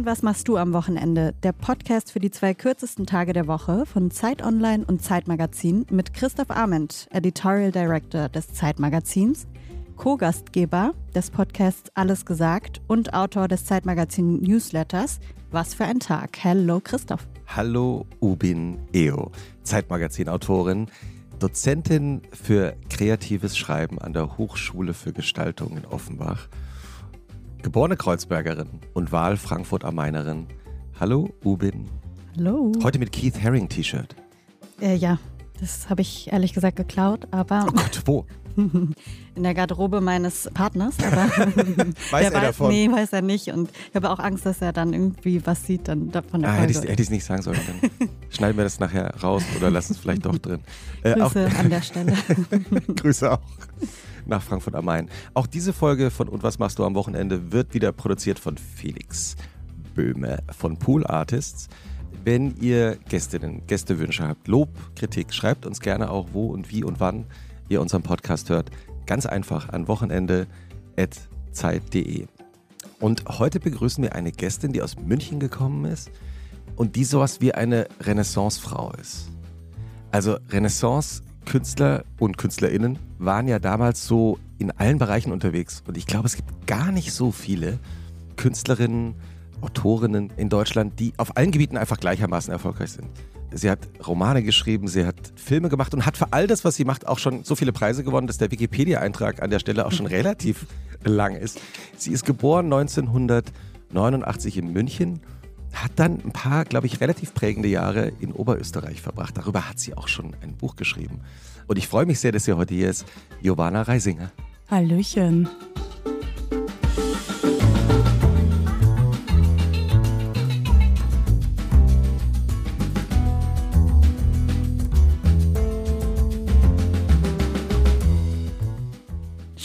Und was machst du am Wochenende? Der Podcast für die zwei kürzesten Tage der Woche von Zeit Online und Zeitmagazin mit Christoph Arment, Editorial Director des Zeitmagazins, Co-Gastgeber des Podcasts Alles gesagt und Autor des Zeitmagazin Newsletters Was für ein Tag. Hallo Christoph. Hallo Ubin Eo, Zeitmagazin-Autorin, Dozentin für kreatives Schreiben an der Hochschule für Gestaltung in Offenbach Geborene Kreuzbergerin und Wahl Frankfurt am Mainerin. Hallo, Ubin. Hallo. Heute mit Keith Haring T-Shirt. Äh, ja, das habe ich ehrlich gesagt geklaut, aber. Oh Gott, wo? In der Garderobe meines Partners, aber weiß er weiß, davon? Nee, weiß er nicht. Und ich habe auch Angst, dass er dann irgendwie was sieht dann von der ah, Folge. Hätte ich es nicht sagen sollen. Dann schneiden wir das nachher raus oder lassen es vielleicht doch drin. Äh, Grüße auch, an der Stelle. Grüße auch nach Frankfurt am Main. Auch diese Folge von Und was machst du am Wochenende wird wieder produziert von Felix Böhme von Pool Artists. Wenn ihr Gästinnen, Gästewünsche habt, Lob, Kritik, schreibt uns gerne auch, wo und wie und wann ihr unseren Podcast hört. Ganz einfach an wochenende.zeit.de. Und heute begrüßen wir eine Gästin, die aus München gekommen ist und die sowas wie eine Renaissancefrau ist. Also Renaissance Künstler und Künstlerinnen waren ja damals so in allen Bereichen unterwegs. Und ich glaube, es gibt gar nicht so viele Künstlerinnen, Autorinnen in Deutschland, die auf allen Gebieten einfach gleichermaßen erfolgreich sind. Sie hat Romane geschrieben, sie hat Filme gemacht und hat für all das, was sie macht, auch schon so viele Preise gewonnen, dass der Wikipedia-Eintrag an der Stelle auch schon relativ lang ist. Sie ist geboren 1989 in München hat dann ein paar, glaube ich, relativ prägende Jahre in Oberösterreich verbracht. Darüber hat sie auch schon ein Buch geschrieben. Und ich freue mich sehr, dass sie heute hier ist. Giovanna Reisinger. Hallöchen.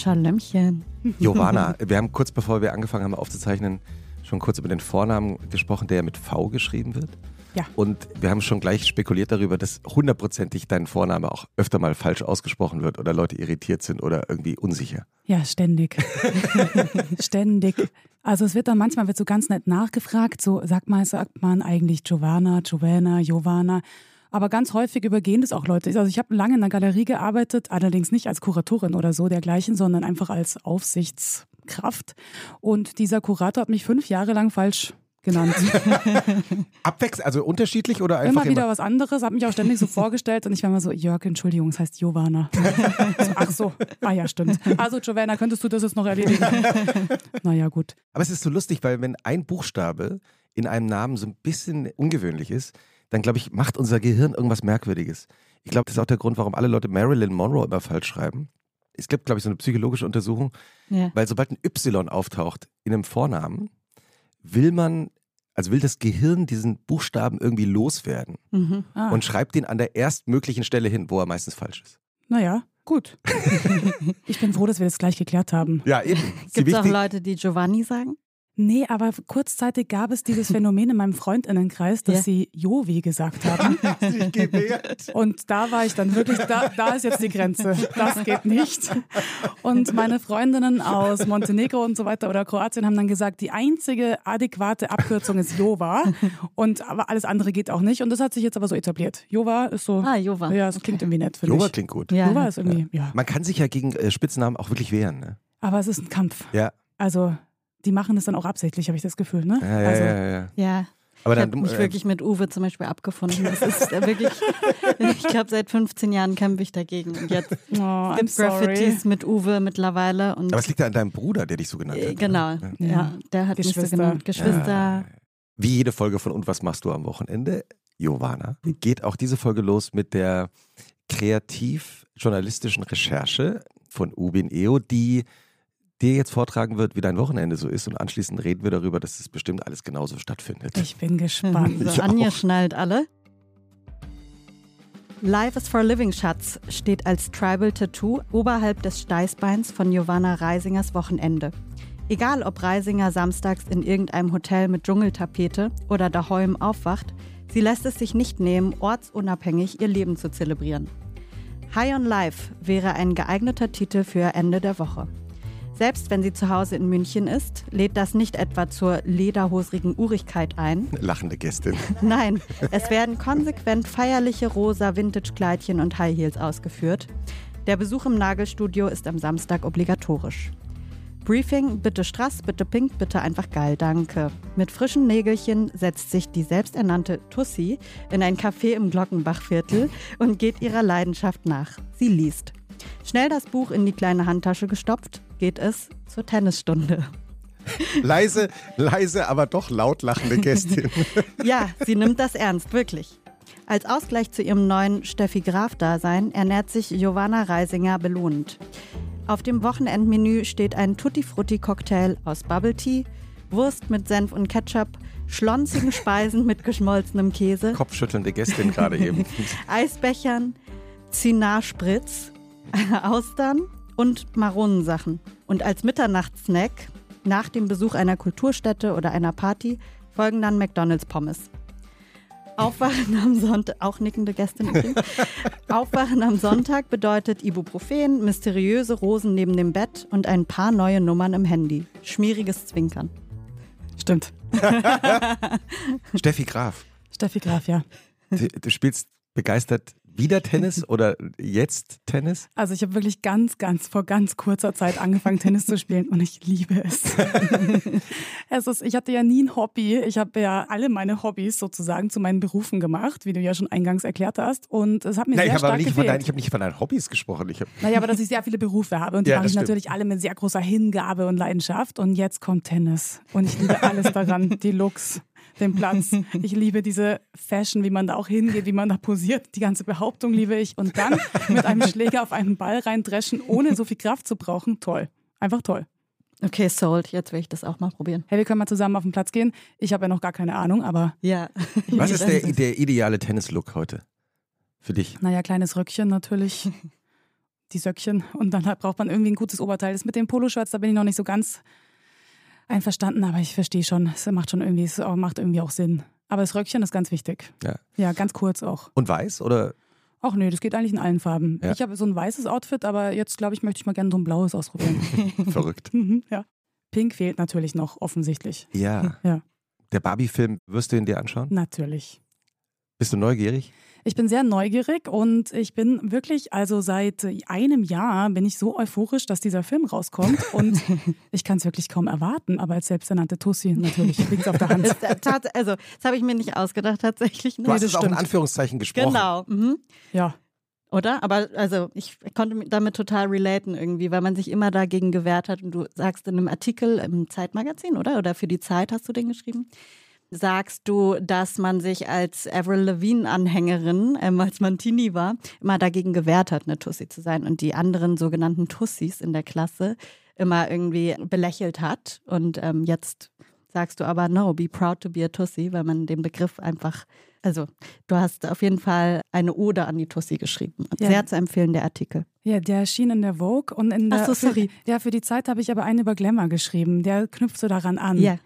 Schalömchen. Giovanna, wir haben kurz bevor wir angefangen haben aufzuzeichnen, schon kurz über den Vornamen gesprochen, der mit V geschrieben wird. Ja. Und wir haben schon gleich spekuliert darüber, dass hundertprozentig dein Vorname auch öfter mal falsch ausgesprochen wird oder Leute irritiert sind oder irgendwie unsicher. Ja, ständig. ständig. Also es wird dann manchmal wird so ganz nett nachgefragt, so sagt mal, sagt man eigentlich Giovanna, Giovanna, Giovanna. Aber ganz häufig übergehen das auch Leute. Also ich habe lange in der Galerie gearbeitet, allerdings nicht als Kuratorin oder so dergleichen, sondern einfach als Aufsichtskraft. Und dieser Kurator hat mich fünf Jahre lang falsch genannt. Abwechselnd, also unterschiedlich oder einfach immer wieder immer? was anderes, habe mich auch ständig so vorgestellt und ich war immer so, Jörg, Entschuldigung, es heißt Giovanna. so, ach so, ah ja, stimmt. Also Giovanna, könntest du das jetzt noch erledigen? naja, gut. Aber es ist so lustig, weil wenn ein Buchstabe in einem Namen so ein bisschen ungewöhnlich ist, dann glaube ich, macht unser Gehirn irgendwas Merkwürdiges. Ich glaube, das ist auch der Grund, warum alle Leute Marilyn Monroe immer falsch schreiben. Es gibt, glaube ich, so eine psychologische Untersuchung, ja. weil sobald ein Y auftaucht in einem Vornamen, will man, also will das Gehirn diesen Buchstaben irgendwie loswerden mhm. ah. und schreibt den an der erstmöglichen Stelle hin, wo er meistens falsch ist. Naja, gut. ich bin froh, dass wir das gleich geklärt haben. Ja, eben. Gibt es auch Leute, die Giovanni sagen? Nee, aber kurzzeitig gab es dieses Phänomen in meinem Freundinnenkreis, dass ja. sie Jovi gesagt haben. Und da war ich dann wirklich, da, da ist jetzt die Grenze. Das geht nicht. Und meine Freundinnen aus Montenegro und so weiter oder Kroatien haben dann gesagt, die einzige adäquate Abkürzung ist Jova. Und aber alles andere geht auch nicht. Und das hat sich jetzt aber so etabliert. Jova ist so. Ah, Jova. Ja, das klingt irgendwie nett, Jova ich. klingt gut. Ja. Jova ist irgendwie, ja. Man kann sich ja gegen äh, Spitznamen auch wirklich wehren, ne? Aber es ist ein Kampf. Ja. Also die machen das dann auch absichtlich, habe ich das Gefühl, ne? Ja, ja, also, ja, ja. ja. Aber ich habe mich äh, wirklich mit Uwe zum Beispiel abgefunden. Das ist wirklich, ich glaube, seit 15 Jahren kämpfe ich dagegen. Und jetzt oh, es gibt Graffitis mit Uwe mittlerweile. Und Aber es liegt ja an deinem Bruder, der dich so genannt hat. Äh, genau, ja. ja. der hat mich so genannt. Geschwister. Ja. Wie jede Folge von Und was machst du am Wochenende? Giovanna, geht auch diese Folge los mit der kreativ-journalistischen Recherche von Ubin Eo, die dir jetzt vortragen wird, wie dein Wochenende so ist und anschließend reden wir darüber, dass es bestimmt alles genauso stattfindet. Ich bin gespannt. so, Anja schnallt alle. Life is for Living Schatz steht als Tribal Tattoo oberhalb des Steißbeins von Giovanna Reisingers Wochenende. Egal ob Reisinger samstags in irgendeinem Hotel mit Dschungeltapete oder daheim aufwacht, sie lässt es sich nicht nehmen, ortsunabhängig ihr Leben zu zelebrieren. High on Life wäre ein geeigneter Titel für Ende der Woche. Selbst wenn sie zu Hause in München ist, lädt das nicht etwa zur lederhosrigen Urigkeit ein. Lachende Gästin. Nein, es werden konsequent feierliche rosa Vintage-Kleidchen und High Heels ausgeführt. Der Besuch im Nagelstudio ist am Samstag obligatorisch. Briefing, bitte Strass, bitte Pink, bitte einfach geil, danke. Mit frischen Nägelchen setzt sich die selbsternannte Tussi in ein Café im Glockenbachviertel und geht ihrer Leidenschaft nach. Sie liest. Schnell das Buch in die kleine Handtasche gestopft, geht es zur Tennisstunde. leise, leise, aber doch laut lachende Gästin. ja, sie nimmt das ernst, wirklich. Als Ausgleich zu ihrem neuen Steffi Graf-Dasein ernährt sich Giovanna Reisinger belohnend. Auf dem Wochenendmenü steht ein Tutti-Frutti-Cocktail aus Bubble Tea, Wurst mit Senf und Ketchup, schlonzigen Speisen mit geschmolzenem Käse, Kopfschüttelnde Gästin gerade eben, Eisbechern, Zinarspritz, Austern und Maronensachen. Und als Mitternachtssnack nach dem Besuch einer Kulturstätte oder einer Party folgen dann McDonalds Pommes. Aufwachen am Sonntag, auch nickende Gäste Aufwachen am Sonntag bedeutet Ibuprofen, mysteriöse Rosen neben dem Bett und ein paar neue Nummern im Handy. Schmieriges Zwinkern. Stimmt. Steffi Graf. Steffi Graf, ja. Du, du spielst begeistert wieder Tennis oder jetzt Tennis? Also ich habe wirklich ganz, ganz vor ganz kurzer Zeit angefangen, Tennis zu spielen und ich liebe es. es ist, ich hatte ja nie ein Hobby. Ich habe ja alle meine Hobbys sozusagen zu meinen Berufen gemacht, wie du ja schon eingangs erklärt hast. Und es hat mir Nein, sehr ich stark nicht gefehlt. Von ich habe nicht von deinen Hobbys gesprochen. Ich hab naja, aber dass ich sehr viele Berufe habe und die Ja, mache ich stimmt. natürlich alle mit sehr großer Hingabe und Leidenschaft. Und jetzt kommt Tennis und ich liebe alles daran, die Looks, den Platz. Ich liebe diese Fashion, wie man da auch hingeht, wie man da posiert. Die ganze Behauptung liebe ich. Und dann mit einem Schläger auf einen Ball reindreschen, ohne so viel Kraft zu brauchen. Toll. Einfach toll. Okay, sold. Jetzt will ich das auch mal probieren. Hey, wir können mal zusammen auf den Platz gehen. Ich habe ja noch gar keine Ahnung, aber Ja. Was ist der, der ideale Tennislook heute? Für dich? naja, kleines Röckchen natürlich. Die Söckchen. Und dann halt braucht man irgendwie ein gutes Oberteil. Das mit den Poloshirts, da bin ich noch nicht so ganz einverstanden, aber ich verstehe schon. Es macht schon irgendwie, es macht irgendwie auch Sinn. Aber das Röckchen ist ganz wichtig. Ja. Ja, ganz kurz auch. Und weiß oder? Ach nee, das geht eigentlich in allen Farben. Ja. Ich habe so ein weißes Outfit, aber jetzt glaube ich, möchte ich mal gerne so ein blaues ausprobieren. Verrückt. Mhm, ja. Pink fehlt natürlich noch, offensichtlich. Ja. Ja. Der Barbie-Film, wirst du ihn dir anschauen? Natürlich. Bist du neugierig? Ich bin sehr neugierig und ich bin wirklich, also seit einem Jahr bin ich so euphorisch, dass dieser Film rauskommt und ich kann es wirklich kaum erwarten. Aber als selbsternannte Tussi natürlich liegt auf der Hand. Das, äh, also, das habe ich mir nicht ausgedacht, tatsächlich. Du hast das es auch in. Anführungszeichen gesprochen. Genau. Mhm. Ja, Oder? Aber also ich konnte mi- damit total relaten irgendwie, weil man sich immer dagegen gewehrt hat. Und du sagst in einem Artikel im Zeitmagazin, oder? Oder für die Zeit hast du den geschrieben? Sagst du, dass man sich als Avril Lavigne-Anhängerin, ähm, als man Teenie war, immer dagegen gewehrt hat, eine Tussi zu sein und die anderen sogenannten Tussis in der Klasse immer irgendwie belächelt hat. Und ähm, jetzt sagst du aber, no, be proud to be a Tussi, weil man den Begriff einfach, also du hast auf jeden Fall eine Ode an die Tussi geschrieben. Ja. Sehr zu empfehlen, der Artikel. ja, der erschien in der Vogue und in der. Ach so, sorry. Für, ja, für die Zeit habe ich aber einen über Glamour geschrieben. Der knüpft so daran an. Ja,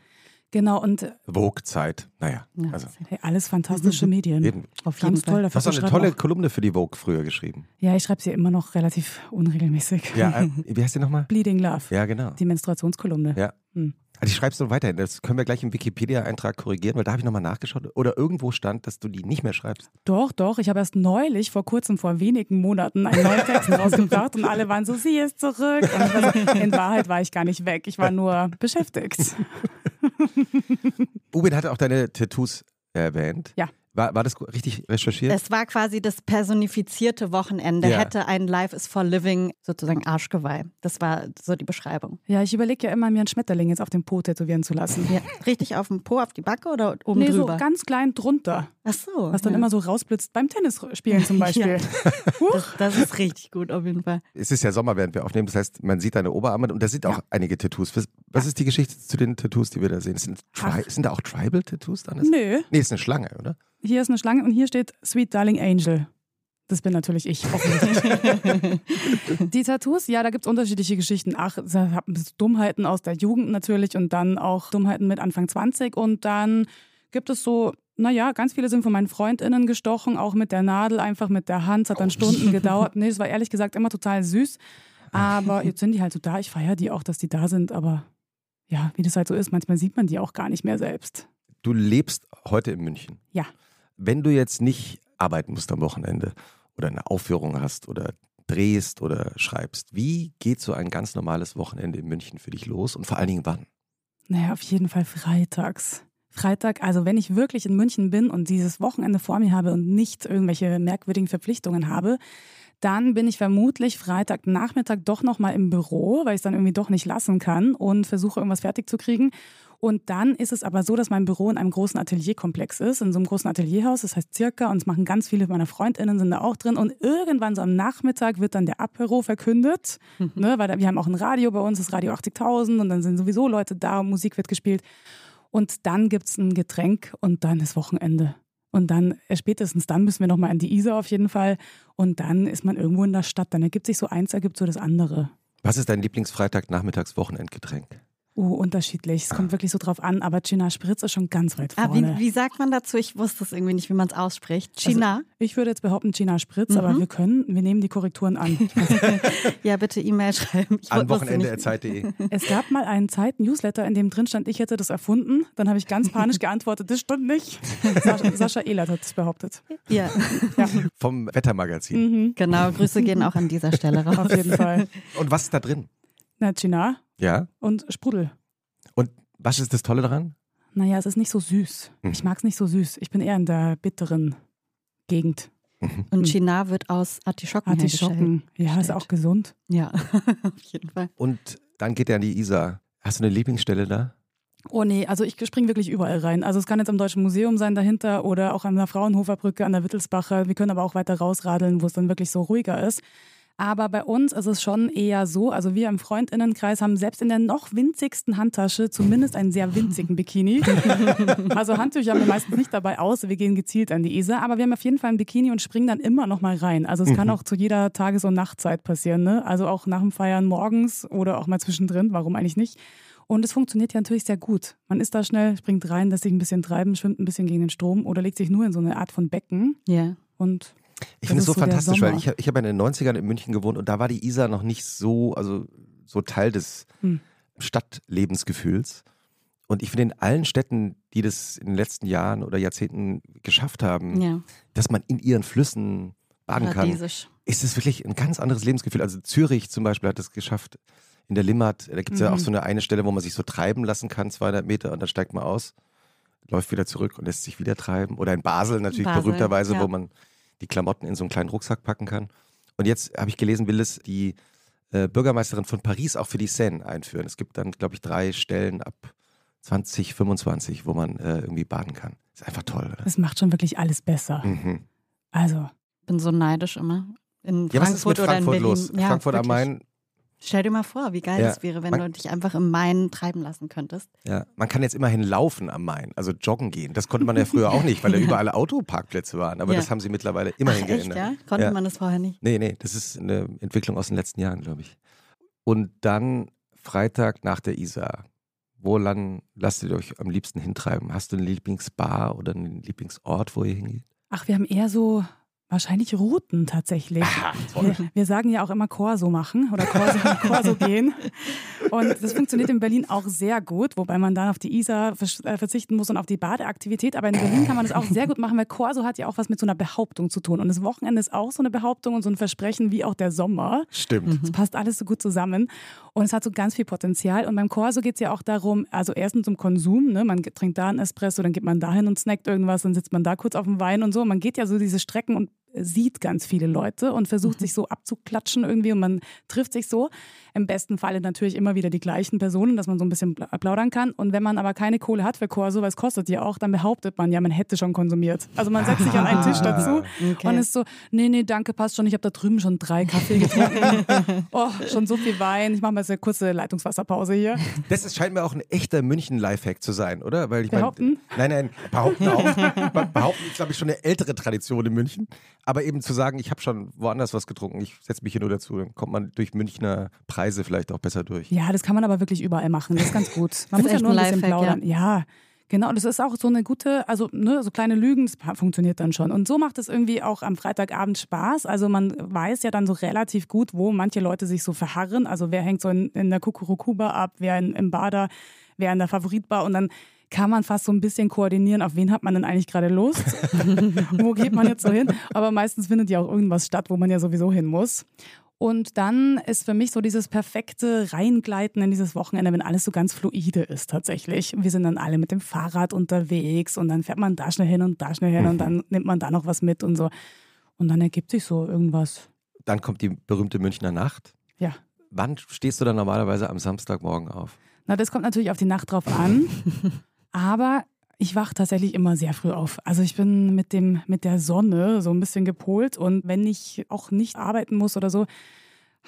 Genau, und äh, Vogue-Zeit. Naja, Ja, also hey, alles fantastische Medien. eben. auf jeden Ganz Fall. toll. Du Dafür hast auch eine tolle auch- Kolumne für die Vogue früher geschrieben. Ja, ich schreibe sie immer noch relativ unregelmäßig. Ja, äh, wie heißt die nochmal? Bleeding Love. Ja, genau. Die Menstruationskolumne. Ja. Hm. Also ich schreib's noch weiterhin. Das können wir gleich im Wikipedia-Eintrag korrigieren, weil da habe ich nochmal nachgeschaut. Oder irgendwo stand, dass du die nicht mehr schreibst. Doch, doch. Ich habe erst neulich, vor kurzem, vor wenigen Monaten, einen neuen Text rausgebracht und alle waren so, sie ist zurück. Und in Wahrheit war ich gar nicht weg. Ich war nur beschäftigt. Ubin hatte auch deine Tattoos erwähnt. Ja. War, war das richtig recherchiert? Es war quasi das personifizierte Wochenende, Ja. hätte ein Life is for Living sozusagen Arschgeweih. Das war so die Beschreibung. Ja, ich überlege ja immer, mir einen Schmetterling jetzt auf den Po tätowieren zu lassen. Ja. Richtig auf dem Po, auf die Backe oder oben nee, so drüber? ganz klein drunter. Ach so. Was dann ja. immer so rausblitzt beim Tennisspielen zum Beispiel. Huch. Das, das ist richtig gut auf jeden Fall. es ist ja Sommer, während wir aufnehmen. Das heißt, man sieht deine Oberarme und da sind auch einige Tattoos. Was, was ist die Geschichte zu den Tattoos, die wir da sehen? Sind, sind da auch Tribal-Tattoos? Nö, Nee, ist eine Schlange, oder? Hier ist eine Schlange und hier steht Sweet Darling Angel. Das bin natürlich ich, die Tattoos, ja, da gibt es unterschiedliche Geschichten. Ach, Dummheiten aus der Jugend natürlich und dann auch Dummheiten mit Anfang 20 und dann gibt es so, naja, ganz viele sind von meinen FreundInnen gestochen, auch mit der Nadel, einfach mit der Hand. Es hat dann Stunden gedauert. Nee, es war ehrlich gesagt immer total süß. Aber jetzt sind die halt so da. Ich feiere die auch, dass die da sind. Aber ja, wie das halt so ist, manchmal sieht man die auch gar nicht mehr selbst. Du lebst heute in München. Ja. Wenn du jetzt nicht arbeiten musst am Wochenende oder eine Aufführung hast oder drehst oder schreibst, wie geht so ein ganz normales Wochenende in München für dich los und vor allen Dingen wann? Naja, auf jeden Fall freitags. Freitag, also wenn ich wirklich in München bin und dieses Wochenende vor mir habe und nicht irgendwelche merkwürdigen Verpflichtungen habe, dann bin ich vermutlich Freitagnachmittag doch nochmal im Büro, weil ich es dann irgendwie doch nicht lassen kann und versuche irgendwas fertig zu kriegen. Und dann ist es aber so, dass mein Büro in einem großen Atelierkomplex ist, in so einem großen Atelierhaus, das heißt Circa, und es machen ganz viele meiner Freundinnen sind da auch drin. Und irgendwann so am Nachmittag wird dann der Apero verkündet, mhm. ne, weil da, wir haben auch ein Radio bei uns, das Radio 80.000, und dann sind sowieso Leute da und Musik wird gespielt. Und dann gibt es ein Getränk und dann ist Wochenende. Und dann, äh, spätestens dann müssen wir nochmal an die Isar auf jeden Fall. Und dann ist man irgendwo in der Stadt. Dann ergibt sich so eins, ergibt so das andere. Was ist dein Lieblingsfreitag-Nachmittags-Wochenendgetränk? Oh, unterschiedlich. Es kommt wirklich so drauf an, aber China Spritz ist schon ganz weit vorne. Ah, wie, wie, sagt man dazu? Ich wusste es irgendwie nicht, wie man es ausspricht. China? Also, ich würde jetzt behaupten China Spritz, mhm. aber wir können, wir nehmen die Korrekturen an. ja, bitte E-Mail schreiben. Ich An Wochenende.zeit.de. Es gab mal einen Zeit-Newsletter, in dem drin stand, ich hätte das erfunden. Dann habe ich ganz panisch geantwortet, das stimmt nicht. Sascha, Sascha Ehlert hat es behauptet. Ja. ja. Vom Wettermagazin. Mhm. Genau, Grüße gehen auch an dieser Stelle raus. Auf jeden Fall. Und was ist da drin? Na, China. Ja. Und Sprudel. Und was ist das Tolle daran? Naja, es ist nicht so süß. Mhm. Ich mag es nicht so süß. Ich bin eher in der bitteren Gegend. Mhm. Und China wird aus Artischocken Artischocken, ja, ist auch gesund. Ja, auf jeden Fall. Und dann geht er an die Isar. Hast du eine Lieblingsstelle da? Oh nee, also ich springe wirklich überall rein. Also es kann jetzt am Deutschen Museum sein dahinter oder auch an der Fraunhofer Brücke, an der Wittelsbacher. Wir können aber auch weiter rausradeln, wo es dann wirklich so ruhiger ist. Aber bei uns ist es schon eher so, also wir im Freundinnenkreis haben selbst in der noch winzigsten Handtasche zumindest einen sehr winzigen Bikini. also Handtücher haben wir meistens nicht dabei aus, wir gehen gezielt an die Isar, aber wir haben auf jeden Fall ein Bikini und springen dann immer noch mal rein. Also es kann mhm. auch zu jeder Tages- und Nachtzeit passieren, ne? Also auch nach dem Feiern morgens oder auch mal zwischendrin, warum eigentlich nicht? Und es funktioniert ja natürlich sehr gut. Man ist da schnell, springt rein, lässt sich ein bisschen treiben, schwimmt ein bisschen gegen den Strom oder legt sich nur in so eine Art von Becken. Ja. Und ich finde es so, so fantastisch, weil ich, ich habe in den 90ern in München gewohnt und da war die Isar noch nicht so, also so Teil des hm. Stadtlebensgefühls. Und ich finde in allen Städten, die das in den letzten Jahren oder Jahrzehnten geschafft haben, ja. dass man in ihren Flüssen baden kann, ist es wirklich ein ganz anderes Lebensgefühl. Also Zürich zum Beispiel hat es geschafft, in der Limmat, da gibt es mhm. ja auch mhm. so eine eine Stelle, wo man sich so treiben lassen kann, 200 Meter und dann steigt man aus, läuft wieder zurück und lässt sich wieder treiben. Oder in Basel natürlich Basel, berühmterweise, ja. wo man die Klamotten in so einen kleinen Rucksack packen kann. Und jetzt habe ich gelesen, will es die äh, Bürgermeisterin von Paris auch für die Seine einführen. Es gibt dann, glaube ich, drei Stellen ab 2025, wo man äh, irgendwie baden kann. Ist einfach toll. Oder? Das macht schon wirklich alles besser. Mhm. Also. Bin so neidisch immer. In Frankfurt, ja, was ist mit Frankfurt oder in Berlin. los? Ja, Frankfurt am Main Stell dir mal vor, wie geil ja. das wäre, wenn man, du dich einfach im Main treiben lassen könntest. Ja, man kann jetzt immerhin laufen am Main, also joggen gehen. Das konnte man ja früher auch nicht, weil da überall Autoparkplätze waren. Aber ja. das haben sie mittlerweile immerhin Ach, echt, geändert. Ja? Konnte ja. man das vorher nicht? Nee, nee, das ist eine Entwicklung aus den letzten Jahren, glaube ich. Und dann Freitag nach der Isar. Wo lang lasst ihr euch am liebsten hintreiben? Hast du eine Lieblingsbar oder einen Lieblingsort, wo ihr hingeht? Ach, wir haben eher so Wahrscheinlich Routen tatsächlich. Aha, wir, wir, sagen ja auch immer Corso machen oder Corso, Corso gehen. Und das funktioniert in Berlin auch sehr gut, wobei man dann auf die Isar äh, verzichten muss und auf die Badeaktivität. Aber in Berlin kann man das auch sehr gut machen, weil Corso hat ja auch was mit so einer Behauptung zu tun. Und das Wochenende ist auch so eine Behauptung und so ein Versprechen wie auch der Sommer. Stimmt. Es passt alles so gut zusammen. Und es hat so ganz viel Potenzial. Und beim Corso geht es ja auch darum, also erstens um Konsum. Ne? Man trinkt da einen Espresso, dann geht man dahin und snackt irgendwas, dann sitzt man da kurz auf dem Wein und so. Man geht ja so diese Strecken und sieht ganz viele Leute und versucht mhm. sich so abzuklatschen irgendwie und man trifft sich so. Im besten Falle natürlich immer wieder die gleichen Personen, dass man so ein bisschen plaudern kann. Und wenn man aber keine Kohle hat für Corso, weil es kostet ja auch, dann behauptet man ja, man hätte schon konsumiert. Also man setzt sich an einen Tisch dazu okay. und ist so, nee, nee, danke, passt schon, ich habe da drüben schon drei Kaffee getrunken. oh, schon so viel Wein. Ich mache mal jetzt eine kurze Leitungswasserpause hier. Das ist, scheint mir auch ein echter München-Lifehack zu sein, oder? Weil ich behaupten? Mein, nein, nein, behaupten auch. behaupten ist, glaube ich, schon eine ältere Tradition in München. Aber eben zu sagen, ich habe schon woanders was getrunken, ich setze mich hier nur dazu, dann kommt man durch Münchner Preise vielleicht auch besser durch. Ja, das kann man aber wirklich überall machen. Das ist ganz gut. Man muss ja nur ein bisschen plaudern. Ja. ja. Genau, das ist auch so eine gute, also ne, so kleine Lügen, das funktioniert dann schon. Und so macht es irgendwie auch am Freitagabend Spaß. Also man weiß ja dann so relativ gut, wo manche Leute sich so verharren. Also wer hängt so in, in der Kukurukuba ab, wer in, im Bader, wer in der Favoritbar und dann kann man fast so ein bisschen koordinieren, auf wen hat man denn eigentlich gerade Lust? wo geht man jetzt so hin? Aber meistens findet ja auch irgendwas statt, wo man ja sowieso hin muss. Und dann ist für mich so dieses perfekte Reingleiten in dieses Wochenende, wenn alles so ganz fluide ist tatsächlich. Wir sind dann alle mit dem Fahrrad unterwegs und dann fährt man da schnell hin und da schnell hin und mhm. dann nimmt man da noch was mit und so. Und dann ergibt sich so irgendwas. Dann kommt die berühmte Münchner Nacht. Ja. Wann stehst du dann normalerweise am Samstagmorgen auf? Na, das kommt natürlich auf die Nacht drauf an. Aber ich wache tatsächlich immer sehr früh auf. Also ich bin mit dem mit der Sonne so ein bisschen gepolt und wenn ich auch nicht arbeiten muss oder so,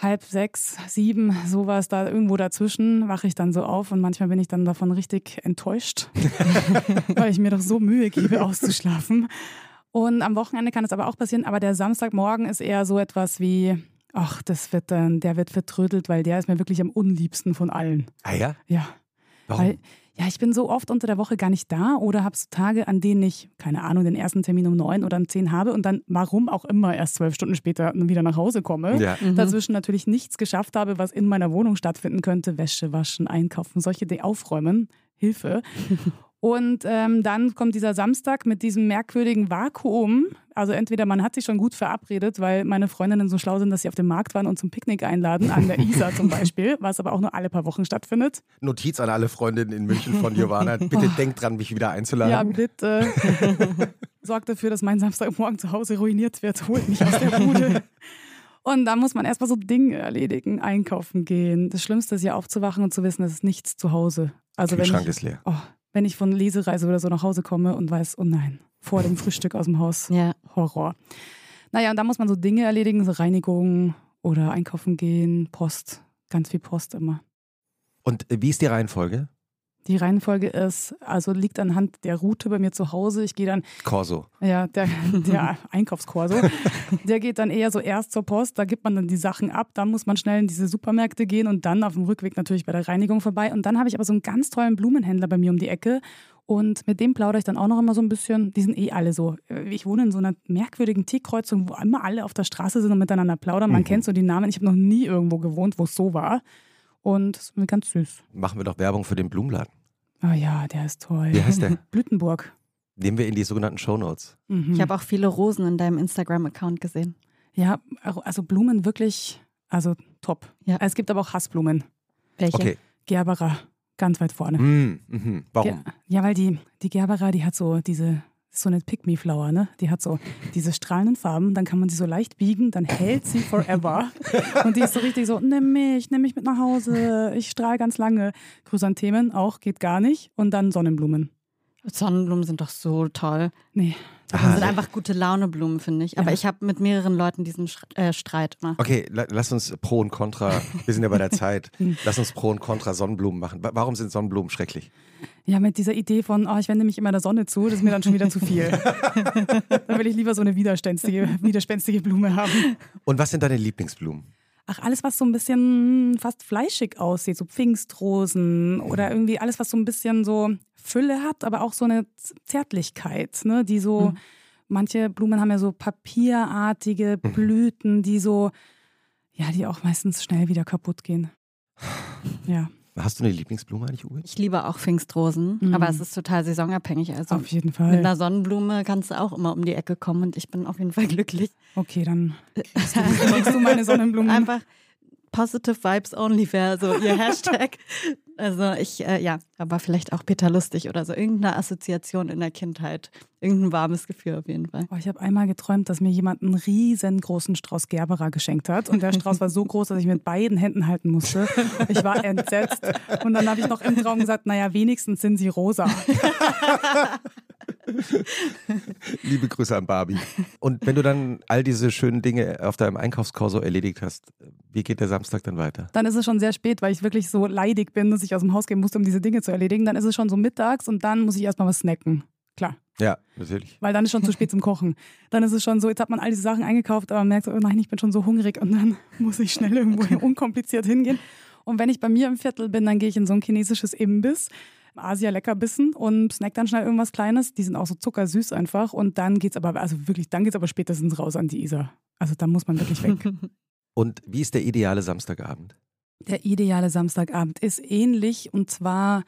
halb sechs, sieben, sowas da irgendwo dazwischen, wache ich dann so auf und manchmal bin ich dann davon richtig enttäuscht, weil ich mir doch so Mühe gebe, auszuschlafen. Und am Wochenende kann es aber auch passieren, aber der Samstagmorgen ist eher so etwas wie, ach, das wird dann, der wird vertrödelt, weil der ist mir wirklich am unliebsten von allen. Ah ja? Ja. Warum? Weil ja, ich bin so oft unter der Woche gar nicht da oder habe so Tage, an denen ich, keine Ahnung, den ersten Termin um neun oder um zehn habe und dann, warum auch immer, erst zwölf Stunden später wieder nach Hause komme. Ja. Mhm. Dazwischen natürlich nichts geschafft habe, was in meiner Wohnung stattfinden könnte. Wäsche waschen, einkaufen, solche Dinge, aufräumen, Hilfe. Und ähm, dann kommt dieser Samstag mit diesem merkwürdigen Vakuum. Also entweder man hat sich schon gut verabredet, weil meine Freundinnen so schlau sind, dass sie auf dem Markt waren und zum Picknick einladen, an der Isar zum Beispiel, was aber auch nur alle paar Wochen stattfindet. Notiz an alle Freundinnen in München von Giovanna. Bitte denkt dran, mich wieder einzuladen. Ja, bitte. Sorgt dafür, dass mein Samstagmorgen zu Hause ruiniert wird. Holt mich aus der Bude. Und da muss man erstmal so Dinge erledigen, einkaufen gehen. Das Schlimmste ist ja aufzuwachen und zu wissen, es ist nichts zu Hause. Also Kühlschrank ist leer. Oh, wenn ich von Lesereise oder so nach Hause komme und weiß, oh nein, vor dem Frühstück aus dem Haus. Ja. Horror. Naja, und da muss man so Dinge erledigen, so Reinigung oder einkaufen gehen, Post, ganz viel Post immer. Und wie ist die Reihenfolge? Die Reihenfolge ist, also liegt anhand der Route bei mir zu Hause. Ich gehe dann. Corso. Ja, der, der Einkaufskorso. Der geht dann eher so erst zur Post, da gibt man dann die Sachen ab, dann muss man schnell in diese Supermärkte gehen und dann auf dem Rückweg natürlich bei der Reinigung vorbei. Und dann habe ich aber so einen ganz tollen Blumenhändler bei mir um die Ecke. Und mit dem plaudere ich dann auch noch immer so ein bisschen. Die sind eh alle so. Ich wohne in so einer merkwürdigen T-Kreuzung, wo immer alle auf der Straße sind und miteinander plaudern. Man mhm. kennt so die Namen. Ich habe noch nie irgendwo gewohnt, wo es so war. Und das ist ganz süß. Machen wir doch Werbung für den Blumenladen. Oh ja, der ist toll. Wie heißt der? Blütenburg. Nehmen wir in die sogenannten Shownotes. Mhm. Ich habe auch viele Rosen in deinem Instagram-Account gesehen. Ja, also Blumen wirklich, also top. Ja. Es gibt aber auch Hassblumen. Welche? Okay. Gerbera, ganz weit vorne. Mm, mhm. Warum? Ja, weil die, die Gerbera, die hat so diese so eine Pick-Me-Flower, ne? Die hat so diese strahlenden Farben, dann kann man sie so leicht biegen, dann hält sie forever. Und die ist so richtig so, nimm mich, nimm mich mit nach Hause, ich strahle ganz lange. Chrysanthemen auch, geht gar nicht. Und dann Sonnenblumen. Sonnenblumen sind doch so toll. Nee. Das sind einfach gute Launeblumen, finde ich. Aber ja. ich habe mit mehreren Leuten diesen äh, Streit immer. Okay, la lass uns Pro und Contra, wir sind ja bei der Zeit, lass uns Pro und Contra Sonnenblumen machen. Warum sind Sonnenblumen schrecklich? Ja, mit dieser Idee von, oh, ich wende mich immer der Sonne zu, das ist mir dann schon wieder zu viel. dann will ich lieber so eine widerspenstige, widerspenstige Blume haben. Und was sind deine Lieblingsblumen? Ach, alles, was so ein bisschen fast fleischig aussieht, so Pfingstrosen oder irgendwie alles, was so ein bisschen so Fülle hat, aber auch so eine Zärtlichkeit, ne? die so, mhm. manche Blumen haben ja so papierartige mhm. Blüten, die so, ja, die auch meistens schnell wieder kaputt gehen. Ja. Hast du eine Lieblingsblume eigentlich, Uwe? Ich liebe auch Pfingstrosen, mhm. aber es ist total saisonabhängig. Also auf jeden Fall. Mit einer Sonnenblume kannst du auch immer um die Ecke kommen und ich bin auf jeden Fall glücklich. Okay, dann kriegst du meine Sonnenblume. Einfach Positive Vibes Only wäre so ihr Hashtag. Also ich, äh, ja, aber vielleicht auch Peter Lustig oder so. Irgendeine Assoziation in der Kindheit. Irgendein warmes Gefühl auf jeden Fall. Oh, ich habe einmal geträumt, dass mir jemand einen riesengroßen Strauß Gerbera geschenkt hat. Und der Strauß war so groß, dass ich mit beiden Händen halten musste. Ich war entsetzt. Und dann habe ich noch im Traum gesagt, naja, wenigstens sind sie rosa. Liebe Grüße an Barbie. Und wenn du dann all diese schönen Dinge auf deinem Einkaufskorso erledigt hast, wie geht der Samstag dann weiter? Dann ist es schon sehr spät, weil ich wirklich so leidig bin, dass ich aus dem Haus gehen musste, um diese Dinge zu erledigen. Dann ist es schon so mittags und dann muss ich erstmal was snacken. Klar. Ja, natürlich. Weil dann ist schon zu spät zum Kochen. Dann ist es schon so, jetzt hat man all diese Sachen eingekauft, aber man merkt so, oh nein, ich bin schon so hungrig und dann muss ich schnell irgendwo unkompliziert hingehen. Und wenn ich bei mir im Viertel bin, dann gehe ich in so ein chinesisches Imbiss. Asia-Leckerbissen und snack dann schnell irgendwas Kleines. Die sind auch so zuckersüß einfach. Und dann geht's aber, also wirklich, dann geht's aber spätestens raus an die Isar. Also da muss man wirklich weg. Und wie ist der ideale Samstagabend? Der ideale Samstagabend ist ähnlich und zwar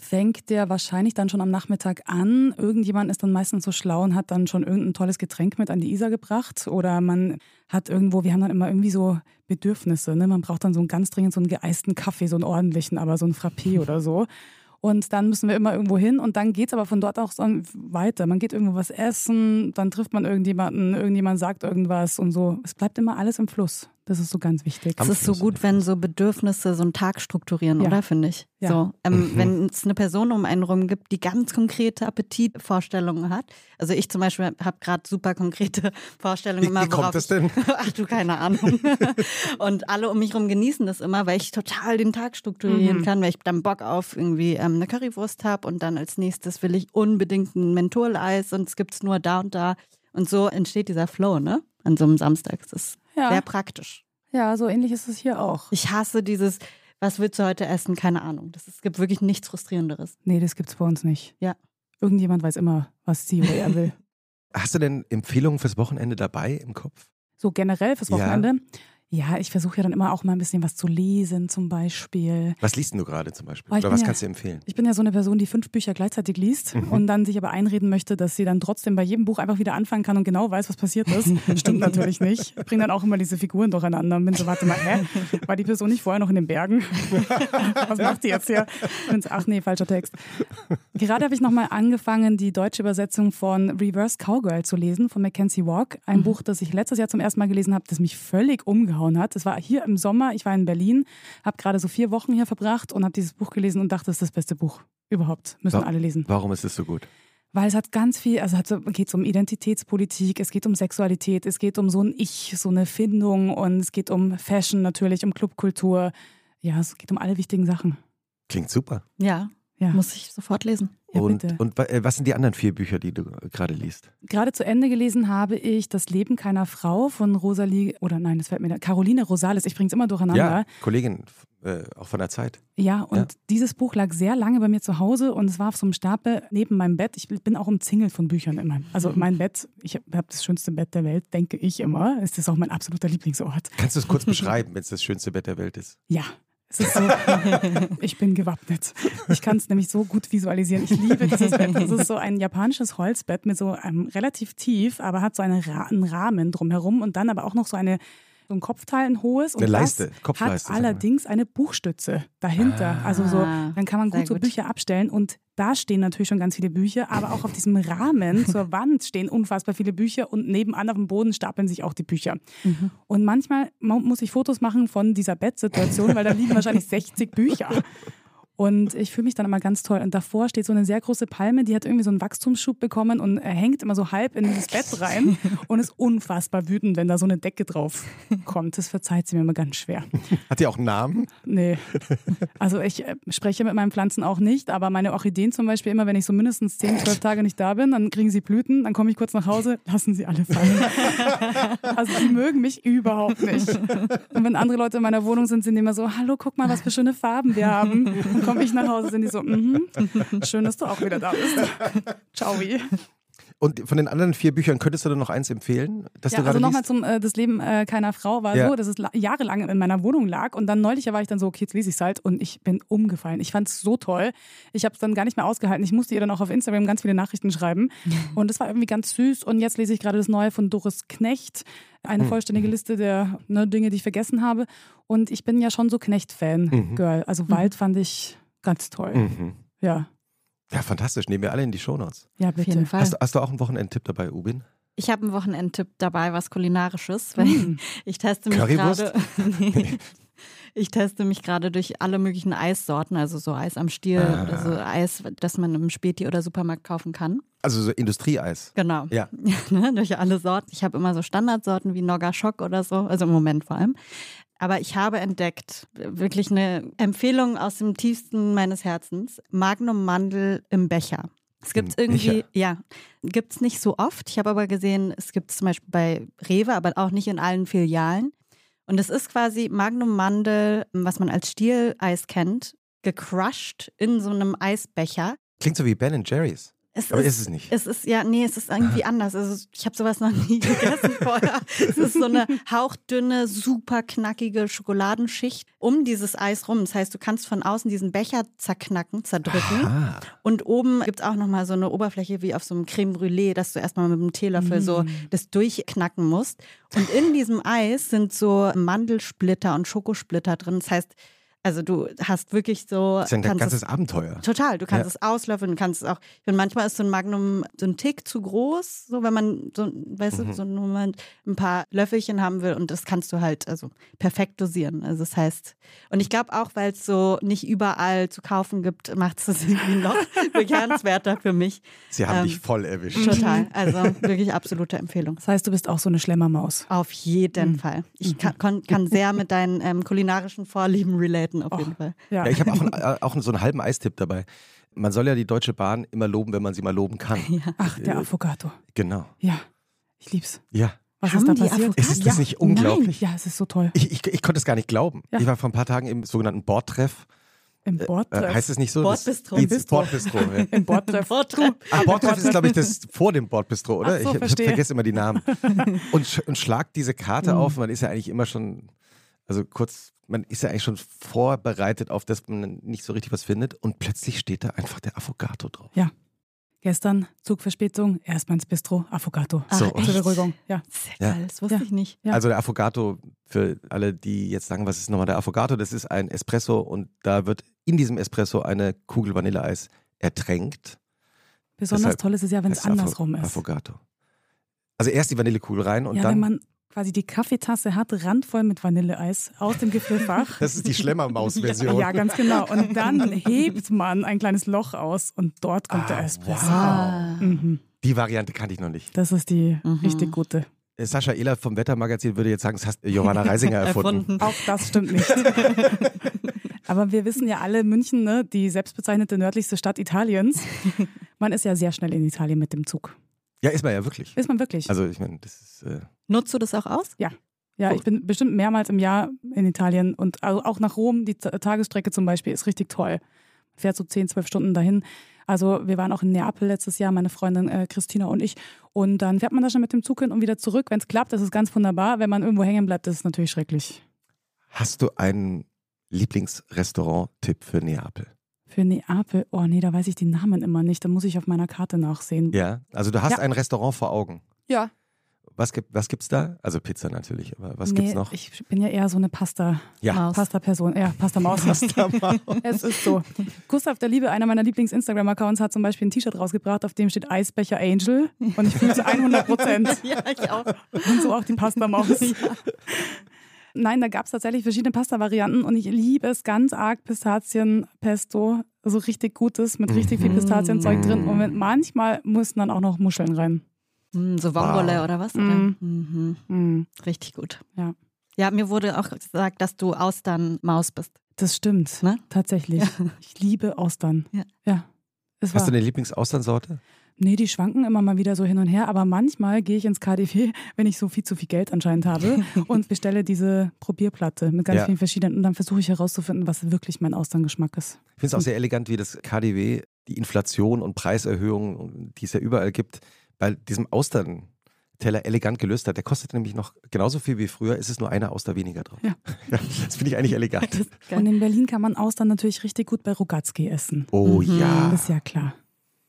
fängt der wahrscheinlich dann schon am Nachmittag an. Irgendjemand ist dann meistens so schlau und hat dann schon irgendein tolles Getränk mit an die Isar gebracht. Oder man hat irgendwo, wir haben dann immer irgendwie so Bedürfnisse. Ne? Man braucht dann so einen ganz dringend so einen geeisten Kaffee, so einen ordentlichen, aber so einen Frappé oder so. Und dann müssen wir immer irgendwo hin und dann geht es aber von dort auch so weiter. Man geht irgendwo was essen, dann trifft man irgendjemanden, irgendjemand sagt irgendwas und so. Es bleibt immer alles im Fluss. Das ist so ganz wichtig. Es ist so gut, wenn so Bedürfnisse so einen Tag strukturieren, ja. oder finde ich? Ja. So, ähm, mhm. Wenn es eine Person um einen rum gibt, die ganz konkrete Appetitvorstellungen hat. Also ich zum Beispiel habe gerade super konkrete Vorstellungen immer. Wie kommt das denn? ach du, keine Ahnung. und alle um mich herum genießen das immer, weil ich total den Tag strukturieren mhm. kann, weil ich dann Bock auf irgendwie ähm, eine Currywurst habe und dann als nächstes will ich unbedingt ein Mentholeis und es gibt es nur da und da. Und so entsteht dieser Flow, ne? An so einem Samstag. Das ist ja. Sehr praktisch. Ja, so ähnlich ist es hier auch. Ich hasse dieses, was willst du heute essen? Keine Ahnung. Das, es gibt wirklich nichts Frustrierenderes. Nee, das gibt es bei uns nicht. Ja. Irgendjemand weiß immer, was sie oder er will. Hast du denn Empfehlungen fürs Wochenende dabei im Kopf? So generell fürs Wochenende? Ja. Ja, ich versuche ja dann immer auch mal ein bisschen was zu lesen, zum Beispiel. Was liest du gerade zum Beispiel? Oder was ja, kannst du empfehlen? Ich bin ja so eine Person, die fünf Bücher gleichzeitig liest mhm. und dann sich aber einreden möchte, dass sie dann trotzdem bei jedem Buch einfach wieder anfangen kann und genau weiß, was passiert ist. Stimmt natürlich nicht. Ich bringe dann auch immer diese Figuren durcheinander und bin so, warte mal, hä? War die Person nicht vorher noch in den Bergen? was macht die jetzt hier? bin so, ach nee, falscher Text. Gerade habe ich nochmal angefangen, die deutsche Übersetzung von Reverse Cowgirl zu lesen, von Mackenzie Walk. Ein mhm. Buch, das ich letztes Jahr zum ersten Mal gelesen habe, das mich völlig umgehauen umgehauen hat. Es war hier im Sommer, ich war in Berlin, habe gerade so vier Wochen hier verbracht und habe dieses Buch gelesen und dachte, es ist das beste Buch überhaupt. Müssen Wa alle lesen. Warum ist es so gut? Weil es hat ganz viel, also es geht um Identitätspolitik, es geht um Sexualität, es geht um so ein Ich, so eine Findung und es geht um Fashion natürlich, um Clubkultur. Ja, es geht um alle wichtigen Sachen. Klingt super. Ja, ja. muss ich sofort lesen. Ja, und, und äh, was sind die anderen vier Bücher, die du gerade liest? Gerade zu Ende gelesen habe ich Das Leben keiner Frau von Rosalie, oder nein, das fällt mir da, Caroline Rosales. Ich bringe es immer durcheinander. Ja, Kollegin, äh, auch von der Zeit. Ja, und ja. dieses Buch lag sehr lange bei mir zu Hause und es war auf so einem Stapel neben meinem Bett. Ich bin auch umzingelt von Büchern meinem. Also mein Bett, ich habe das schönste Bett der Welt, denke ich immer. Es ist auch mein absoluter Lieblingsort. Kannst du es kurz beschreiben, wenn es das schönste Bett der Welt ist? Ja, so, ich bin gewappnet. Ich kann es nämlich so gut visualisieren. Ich liebe dieses Bett. Es ist so ein japanisches Holzbett mit so einem relativ tief, aber hat so eine Ra einen Rahmen drumherum und dann aber auch noch so eine so ein Kopfteil, ein hohes. Und eine Leiste, Kopfleiste. Hat allerdings eine Buchstütze dahinter. Ah, also so, dann kann man gut so Bücher abstellen und da stehen natürlich schon ganz viele Bücher, aber auch auf diesem Rahmen zur Wand stehen unfassbar viele Bücher und nebenan auf dem Boden stapeln sich auch die Bücher. Mhm. Und manchmal muss ich Fotos machen von dieser Bettsituation, weil da liegen wahrscheinlich 60 Bücher. Und ich fühle mich dann immer ganz toll. Und davor steht so eine sehr große Palme, die hat irgendwie so einen Wachstumsschub bekommen und hängt immer so halb in dieses Bett rein und ist unfassbar wütend, wenn da so eine Decke drauf kommt. Das verzeiht sie mir immer ganz schwer. Hat die auch einen Namen? Nee. Also ich äh, spreche mit meinen Pflanzen auch nicht, aber meine Orchideen zum Beispiel, immer wenn ich so mindestens 10, 12 Tage nicht da bin, dann kriegen sie Blüten, dann komme ich kurz nach Hause, lassen sie alle fallen. Also die mögen mich überhaupt nicht. Und wenn andere Leute in meiner Wohnung sind, sind die immer so, hallo, guck mal, was für schöne Farben wir haben komme ich nach Hause, sind die so, mhm, schön, dass du auch wieder da bist. Ciao. Und von den anderen vier Büchern könntest du dann noch eins empfehlen? Dass ja, du also nochmal zum äh, Das Leben äh, keiner Frau war ja. so, dass es jahrelang in meiner Wohnung lag und dann neulich war ich dann so, okay, jetzt lese ich es halt und ich bin umgefallen. Ich fand es so toll. Ich habe es dann gar nicht mehr ausgehalten. Ich musste ihr dann auch auf Instagram ganz viele Nachrichten schreiben und es war irgendwie ganz süß und jetzt lese ich gerade das Neue von Doris Knecht, eine hm. vollständige Liste der ne, Dinge, die ich vergessen habe und ich bin ja schon so Knecht-Fan-Girl. Mhm. Also Wald fand ich ganz toll. Mhm. Ja. Ja, fantastisch. Nehmen wir alle in die Shownotes. Ja, bitte. Auf jeden Fall. Hast, hast du auch einen Wochenendtipp dabei, Ubin? Ich habe einen Wochenendtipp dabei, was kulinarisches, weil mm. ich teste mich gerade. ich teste mich gerade durch alle möglichen Eissorten, also so Eis am Stiel ah. oder so Eis, das man im Späti oder Supermarkt kaufen kann. Also so Industrieeis. Genau. Ja. Ne, durch alle Sorten. Ich habe immer so Standardsorten wie Nogga Schock oder so, also im Moment vor allem. Aber ich habe entdeckt, wirklich eine Empfehlung aus dem tiefsten meines Herzens, Magnum Mandel im Becher. Es gibt irgendwie, ja, gibt es nicht so oft. Ich habe aber gesehen, es gibt es zum Beispiel bei Rewe, aber auch nicht in allen Filialen. Und es ist quasi Magnum Mandel, was man als Stieleis kennt, gecrushed in so einem Eisbecher. Klingt so wie Ben Jerry's. Es Aber ist es nicht. Es ist, ja, nee, es ist irgendwie anders. Also, ich habe sowas noch nie gegessen vorher. Es ist so eine hauchdünne, super knackige Schokoladenschicht um dieses Eis rum. Das heißt, du kannst von außen diesen Becher zerknacken, zerdrücken. Ah, Und oben gibt es auch nochmal so eine Oberfläche wie auf so einem Creme Brûlée, dass du erstmal mit einem Teelöffel so das durchknacken musst. Und in diesem Eis sind so Mandelsplitter und Schokosplitter drin. Das heißt, also du hast wirklich so. das ist ja ein ganzes es- Abenteuer. Total, du kannst Ja. es auslöffeln, du kannst es auch. Ich finde, manchmal ist so ein Magnum so ein Tick zu groß, so wenn man so, weißt Mhm. du, so einen Moment ein paar Löffelchen haben will und das kannst du halt also perfekt dosieren. Also das heißt, und ich glaube auch, weil es so nicht überall zu kaufen gibt, macht es das irgendwie noch begehrenswerter für mich. Sie haben Ähm, dich voll erwischt. Total, also wirklich absolute Empfehlung. Das heißt, du bist auch so eine Schlemmermaus. Auf jeden Mhm. Fall. Ich kann, kon- kann sehr mit deinen ähm, kulinarischen Vorlieben relaten, auf jeden Fall. Ja. Ja, ich habe auch, einen- äh, auch so einen halben Eistipp dabei. Man soll ja die Deutsche Bahn immer loben, wenn man sie mal loben kann. Ach, der Affogato. Genau. Ja, ich lieb's. Ja. Was Haben ist da die passiert? Avocado? Ist das ja. nicht unglaublich? Ja, es ist so toll. Ich, ich, ich konnte es gar nicht glauben. Ja. Ich war vor ein paar Tagen im sogenannten Bordtreff. Im Bord. Äh, heißt es nicht so? Bordbistro. Das- Bistro. Bordbistro. Ja. Im Bordtreff. Bordtreff. Ah, Bordtreff ist, glaube ich, das vor dem Bordbistro, oder? Ach so, ich verstehe. vergesse immer die Namen. Und, sch und schlagt diese Karte Mhm. auf. Man ist ja eigentlich immer schon, also kurz, man ist ja eigentlich schon vorbereitet auf das, man nicht so richtig was findet. Und plötzlich steht da einfach der Affogato drauf. Gestern Zugverspätung, erstmal ins Bistro, Affogato. Ach, So. echt? Zur Beruhigung. Ja. Sehr Ja. geil, das wusste Ja. ich nicht. Ja. Also der Affogato, für alle, die jetzt sagen, was ist nochmal der Affogato? Das ist ein Espresso und da wird in diesem Espresso eine Kugel Vanilleeis ertränkt. Besonders Deshalb toll ist es ja, wenn es andersrum ist. Affogato. Also erst die Vanillekugel rein und ja, dann. wenn man quasi die Kaffeetasse hat, randvoll mit Vanilleeis aus dem Gefrierfach. das ist die Schlemmermaus-Version. Ja, ganz genau. Und dann hebt man ein kleines Loch aus und dort kommt der Ah, Espresso. wow. Mhm. Die Variante kannte ich noch nicht. Das ist die Mhm. richtig gute. Äh, Sascha Ehler vom Wettermagazin würde jetzt sagen, das hast Johanna Reisinger erfunden. Auch das stimmt nicht. Aber wir wissen ja alle, München, ne, die selbstbezeichnete nördlichste Stadt Italiens. Man ist ja sehr schnell in Italien mit dem Zug. Ja, ist man ja wirklich. Ist man wirklich? Also ich meine, das ist. Äh, Nutzt du das auch aus? ja, ich bin bestimmt mehrmals im Jahr in Italien und also auch nach Rom. Die Ta- Tagesstrecke zum Beispiel ist richtig toll. Fährt so 10, 12 Stunden dahin. Also wir waren auch in Neapel letztes Jahr, meine Freundin äh, Christina und ich. Und dann fährt man da schon mit dem Zug hin und wieder zurück. Wenn es klappt, ist es ganz wunderbar. Wenn man irgendwo hängen bleibt, ist es natürlich schrecklich. hast du einen Lieblingsrestaurant-Tipp für Neapel? Für Neapel, oh nee, da weiß ich die Namen immer nicht. Da muss ich auf meiner Karte nachsehen. Ja, also du hast Ja. ein Restaurant vor Augen. Ja. Was gibt was gibt's da? Also Pizza natürlich, aber was nee, gibt's noch? Ich bin ja eher so eine Pasta, Ja. Maus. Pasta-Person. Ja, Pasta-Maus. es ist so. Gustav der Liebe, einer meiner Lieblings-Instagram-Accounts, hat zum Beispiel ein T-Shirt rausgebracht, auf dem steht Eisbecher Angel. Und ich fühle zu 100 Prozent. Ja, ich auch. Und so auch die Pasta-Maus. Nein, da gab es tatsächlich verschiedene Pasta-Varianten und ich liebe es ganz arg, Pistazien-Pesto. So richtig gutes, mit richtig viel Pistazienzeug drin. Und mit, manchmal mussten dann auch noch Muscheln rein. Hm, so Vongole Wow. oder was? Mhm. Oder? Mhm. Mm, Richtig gut. Ja. Ja, mir wurde auch gesagt, dass du Austernmaus bist. das stimmt, Ne? tatsächlich. Ich liebe Austern. Ja. ja. Es Hast war, du eine Lieblingsausternsorte? Nee, die schwanken immer mal wieder so hin und her, aber manchmal gehe ich ins KDW, wenn ich so viel zu viel Geld anscheinend habe und bestelle diese Probierplatte mit ganz Ja. vielen verschiedenen und dann versuche ich herauszufinden, was wirklich mein Austerngeschmack ist. Ich finde es auch sehr elegant, wie das KDW die Inflation und Preiserhöhungen, die es ja überall gibt, bei diesem Austernteller elegant gelöst hat. Der kostet nämlich noch genauso viel wie früher, es ist nur eine Auster weniger drauf. Ja. das finde ich eigentlich elegant. Und in Berlin kann man Austern natürlich richtig gut bei Rogatski essen. Oh Mhm. ja. Ist ja klar.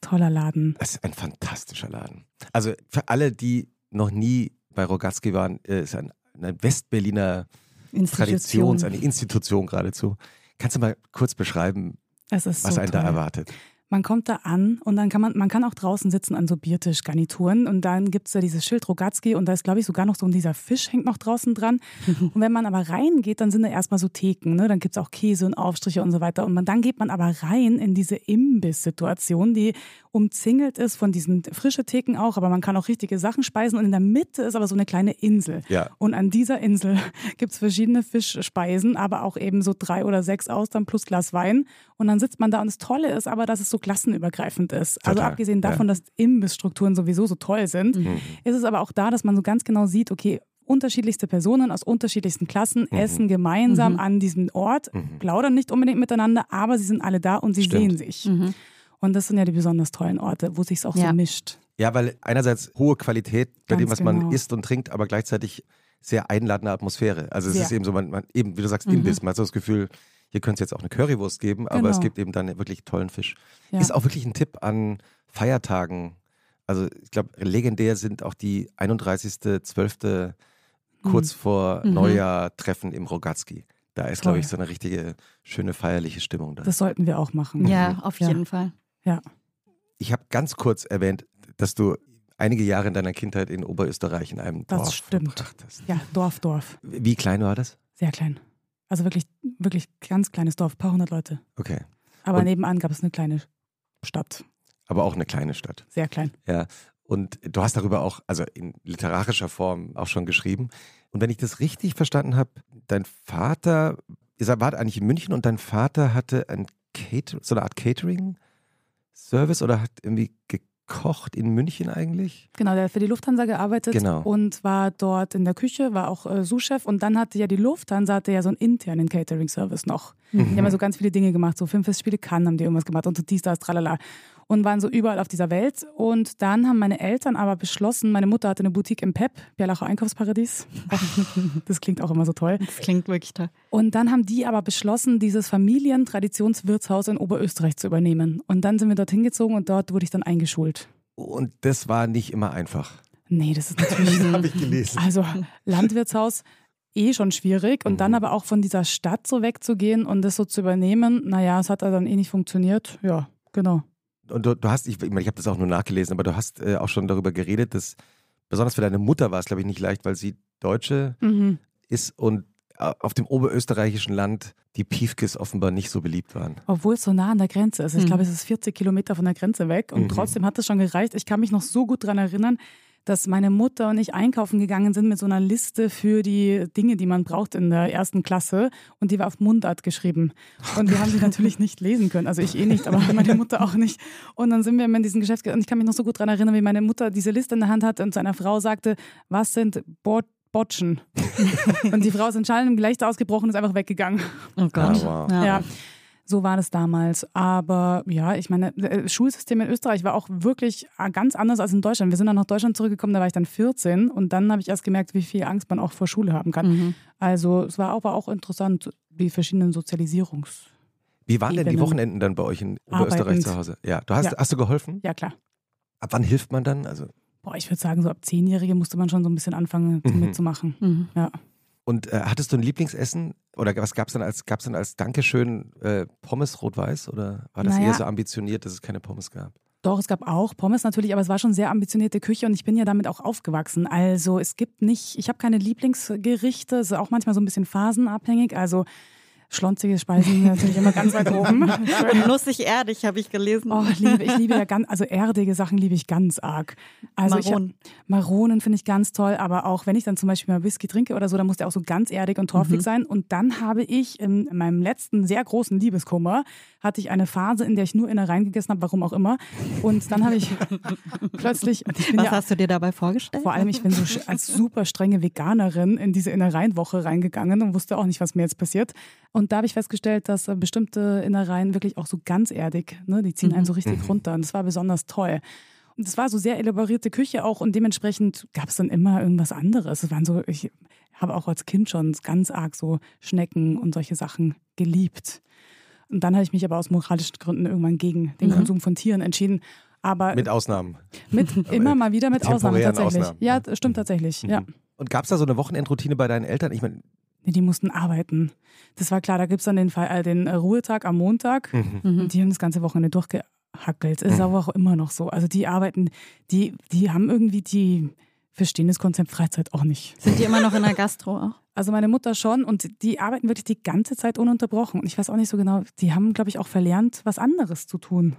Toller Laden. Das ist ein fantastischer Laden. Also für alle, die noch nie bei Rogatski waren, ist ein, eine Westberliner Traditions, eine Institution geradezu. Kannst du mal kurz beschreiben, Es was so einen toll. da erwartet? Man kommt da an und dann kann man, man kann auch draußen sitzen an so Biertischgarnituren und dann gibt es da dieses Schild Rogatski und da ist, glaube ich, sogar noch so dieser Fisch hängt noch draußen dran. und wenn man aber reingeht, dann sind da erstmal so Theken, ne? dann gibt es auch Käse und Aufstriche und so weiter. Und man, dann geht man aber rein in diese Imbiss-Situation, die umzingelt ist von diesen frischen Theken auch, aber man kann auch richtige Sachen speisen und in der Mitte ist aber so eine kleine Insel. Ja. Und an dieser Insel gibt es verschiedene Fischspeisen, aber auch eben so drei oder sechs Austern plus Glas Wein. Und dann sitzt man da und das Tolle ist aber, dass es so klassenübergreifend ist. Also Total, abgesehen davon, ja. dass Imbissstrukturen sowieso so toll sind, Mhm. ist es aber auch da, dass man so ganz genau sieht, okay, unterschiedlichste Personen aus unterschiedlichsten Klassen Mhm. essen gemeinsam Mhm. an diesem Ort, Mhm. plaudern nicht unbedingt miteinander, aber sie sind alle da und sie Stimmt. sehen sich. Mhm. Und das sind ja die besonders tollen Orte, wo sich auch Ja. so mischt. Ja, weil einerseits hohe Qualität bei Ganz dem, was man genau. isst und trinkt, aber gleichzeitig sehr einladende Atmosphäre. Also es Sehr. ist eben so, man, man eben, wie du sagst, Mhm. Imbiss. Man hat so das Gefühl, hier könnte es jetzt auch eine Currywurst geben, aber Genau. es gibt eben dann wirklich tollen Fisch. Ja. Ist auch wirklich ein Tipp an Feiertagen. Also ich glaube, legendär sind auch die 31.12. kurz vor Mhm. Neujahr Treffen im Rogatski. Da ist, glaube ich, so eine richtige, schöne feierliche Stimmung da. Das sollten wir auch machen. Ja, auf Ja. jeden Fall. Ich habe ganz kurz erwähnt, dass du einige Jahre in deiner Kindheit in Oberösterreich in einem Das Dorf stimmt. verbracht hast. Ja, Dorf, Dorf. Wie klein war das? Sehr klein. Also wirklich, wirklich ganz kleines Dorf, paar hundert Leute. Okay. Aber Und- nebenan gab es eine kleine Stadt. Aber auch eine kleine Stadt. Sehr klein. Ja. Und du hast darüber auch, also in literarischer Form auch schon geschrieben. Und wenn ich das richtig verstanden habe, dein Vater, ihr wart eigentlich in München und dein Vater hatte ein Cater so eine Art Catering-Service oder hat irgendwie gekocht in München eigentlich? Genau, der hat für die Lufthansa gearbeitet Genau. und war dort in der Küche, war auch äh, Sous-Chef und dann hatte ja die Lufthansa hatte ja so einen internen Catering-Service noch. Die haben ja so ganz viele Dinge gemacht, so Filmfestspiele Cannes haben die irgendwas gemacht und so dies, das, tralala. Und waren so überall auf dieser Welt. Und dann haben meine Eltern aber beschlossen, meine Mutter hatte eine Boutique im PEP, Bialacher Einkaufsparadies. Das klingt auch immer so toll. Das klingt wirklich toll. Und dann haben die aber beschlossen, dieses Familientraditionswirtshaus in Oberösterreich zu übernehmen. Und dann sind wir dorthin gezogen und dort wurde ich dann eingeschult. Und das war nicht immer einfach. Nee, das ist natürlich. Habe ich gelesen. Also Landwirtshaus eh schon schwierig und dann Mhm. aber auch von dieser Stadt so wegzugehen und das so zu übernehmen, naja, es hat dann eh nicht funktioniert. Ja, genau. Und du, du hast, ich, ich, meine, ich habe das auch nur nachgelesen, aber du hast äh, auch schon darüber geredet, dass besonders für deine Mutter war es, glaube ich, nicht leicht, weil sie Deutsche Mhm. ist und äh, auf dem oberösterreichischen Land die Piefkes offenbar nicht so beliebt waren. Obwohl es so nah an der Grenze ist. Ich Mhm. glaube, es ist 40 Kilometer von der Grenze weg und Mhm. trotzdem hat es schon gereicht. Ich kann mich noch so gut daran erinnern, dass meine Mutter und ich einkaufen gegangen sind mit so einer Liste für die Dinge, die man braucht in der ersten Klasse und die war auf Mundart geschrieben. Und wir haben sie natürlich nicht lesen können. Also ich eh nicht, aber meine Mutter auch nicht. Und dann sind wir in diesen Geschäft und ich kann mich noch so gut daran erinnern, wie meine Mutter diese Liste in der Hand hatte und zu einer Frau sagte, was sind Bot Botschen? und die Frau ist in schallendem Gelächter ausgebrochen und ist einfach weggegangen. Oh Gott. Ah, wow. Ja. Ja, so war das damals. Aber ja, ich meine, das Schulsystem in Österreich war auch wirklich ganz anders als in Deutschland. Wir sind dann nach Deutschland zurückgekommen, da war ich dann 14 und dann habe ich erst gemerkt, wie viel Angst man auch vor Schule haben kann. Mhm. Also es war aber auch interessant, die verschiedenen Sozialisierungs... Wie waren denn die. Wochenenden dann bei euch in Arbeitend. zu Hause? Ja, du hast, Ja. hast du geholfen? Ja, klar. Ab wann hilft man dann? Also Boah, ich würde sagen, so ab Zehnjährige musste man schon so ein bisschen anfangen Mhm. mitzumachen. Mhm. Ja. Und äh, hattest du ein Lieblingsessen oder was gab es dann als gab's dann als Dankeschön äh, Pommes rot-weiß oder war das Naja. eher so ambitioniert, dass es keine Pommes gab? Doch, es gab auch Pommes natürlich, aber es war schon sehr ambitionierte Küche und ich bin ja damit auch aufgewachsen. Also es gibt nicht, ich habe keine Lieblingsgerichte, es ist auch manchmal so ein bisschen phasenabhängig. Also schlonzige Speisen natürlich immer ganz weit oben. Nussig erdig, habe ich gelesen. Oh, ich liebe, ich liebe ja ganz, also erdige Sachen liebe ich ganz arg. Also ich hab- Maronen. Maronen finde ich ganz toll, aber auch wenn ich dann zum Beispiel mal Whisky trinke oder so, dann muss der auch so ganz erdig und torfig Mhm. sein. Und dann habe ich in, in meinem letzten sehr großen Liebeskummer, hatte ich eine Phase, in der ich nur Innereien gegessen habe, warum auch immer. Und dann habe ich plötzlich, ich Was ja hast du dir dabei vorgestellt? vor allem, ich bin so als super strenge Veganerin in diese Innereienwoche reingegangen und wusste auch nicht, was mir jetzt passiert. Und da habe ich festgestellt, dass äh, bestimmte Innereien wirklich auch so ganz erdig, ne, die ziehen einen so richtig runter. Und das war besonders toll. Und es war so sehr elaborierte Küche auch und dementsprechend gab es dann immer irgendwas anderes. Es waren so, ich habe auch als Kind schon ganz arg so Schnecken und solche Sachen geliebt. Und dann habe ich mich aber aus moralischen Gründen irgendwann gegen den Mhm. Konsum von Tieren entschieden. Aber Mit Ausnahmen. mit, immer mal wieder mit Ausnahmen tatsächlich. Ausnahmen. Ja, das stimmt tatsächlich. Ja. Und gab es da so eine Wochenendroutine bei deinen Eltern? Ich meine, Nee, die mussten arbeiten. Das war klar, da gibt es dann den, Fall, äh, den äh, Ruhetag am Montag. Mhm. Mhm. Und die haben das ganze Wochenende durchgehackelt. Ist aber auch immer noch so. Also die arbeiten, die, die haben irgendwie, die verstehen das Konzept Freizeit auch nicht. Sind die immer noch in der Gastro auch? Also meine Mutter schon und die arbeiten wirklich die ganze Zeit ununterbrochen. Und ich weiß auch nicht so genau, die haben, glaube ich, auch verlernt, was anderes zu tun.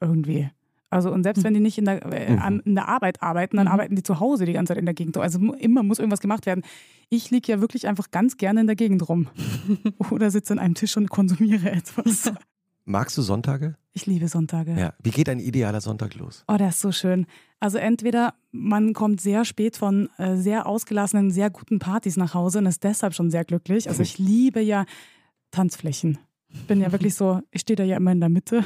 Irgendwie. Also und selbst wenn die nicht in der, äh, an- in der Arbeit arbeiten, dann Mhm. arbeiten die zu Hause die ganze Zeit in der Gegend. Also immer muss irgendwas gemacht werden. Ich liege ja wirklich einfach ganz gerne in der Gegend rum. Oder sitze an einem Tisch und konsumiere etwas. Magst du Sonntage? Ich liebe Sonntage. Ja. Wie geht ein idealer Sonntag los? Oh, der ist so schön. Also entweder man kommt sehr spät von äh, sehr ausgelassenen, sehr guten Partys nach Hause und ist deshalb schon sehr glücklich. Also ich liebe ja Tanzflächen. Ich bin ja wirklich so, ich stehe da ja immer in der Mitte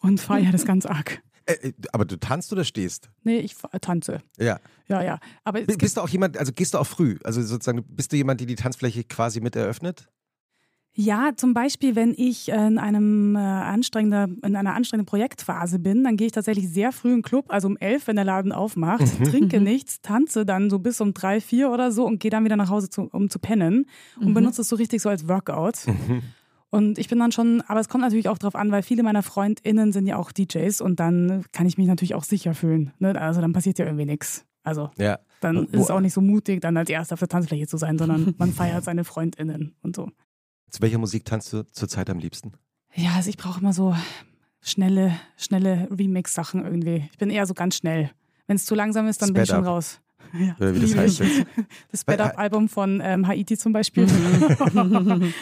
und feiere das ganz arg. Äh, äh, aber du tanzt oder stehst? Nee, ich tanze. Ja. Ja, ja. Aber Bist du auch jemand, also gehst du auch früh? Also sozusagen, bist du jemand, die die Tanzfläche quasi mit eröffnet? ja, zum Beispiel, wenn ich in einem äh, anstrengender, in einer anstrengenden Projektphase bin, dann gehe ich tatsächlich sehr früh in den Club, also um elf, wenn der Laden aufmacht, trinke nichts, tanze dann so bis um drei, vier oder so und gehe dann wieder nach Hause, zu, um zu pennen und benutze es so richtig so als Workout. Und ich bin dann schon, aber es kommt natürlich auch drauf an, weil viele meiner FreundInnen sind ja auch DJs und dann kann ich mich natürlich auch sicher fühlen. Ne? Also dann passiert ja irgendwie nichts. Also Ja. dann ist es auch nicht so mutig, dann als Erster auf der Tanzfläche zu sein, sondern man feiert seine FreundInnen und so. Zu welcher Musik tanzt du zurzeit am liebsten? Ja, also ich brauche immer so schnelle, schnelle Remix-Sachen irgendwie. Ich bin eher so ganz schnell. Wenn es zu langsam ist, dann bin ich Sped schon Up. raus. Ja, Oder wie das heißt jetzt. Das Sped Up-Album von ähm, Haiti zum Beispiel.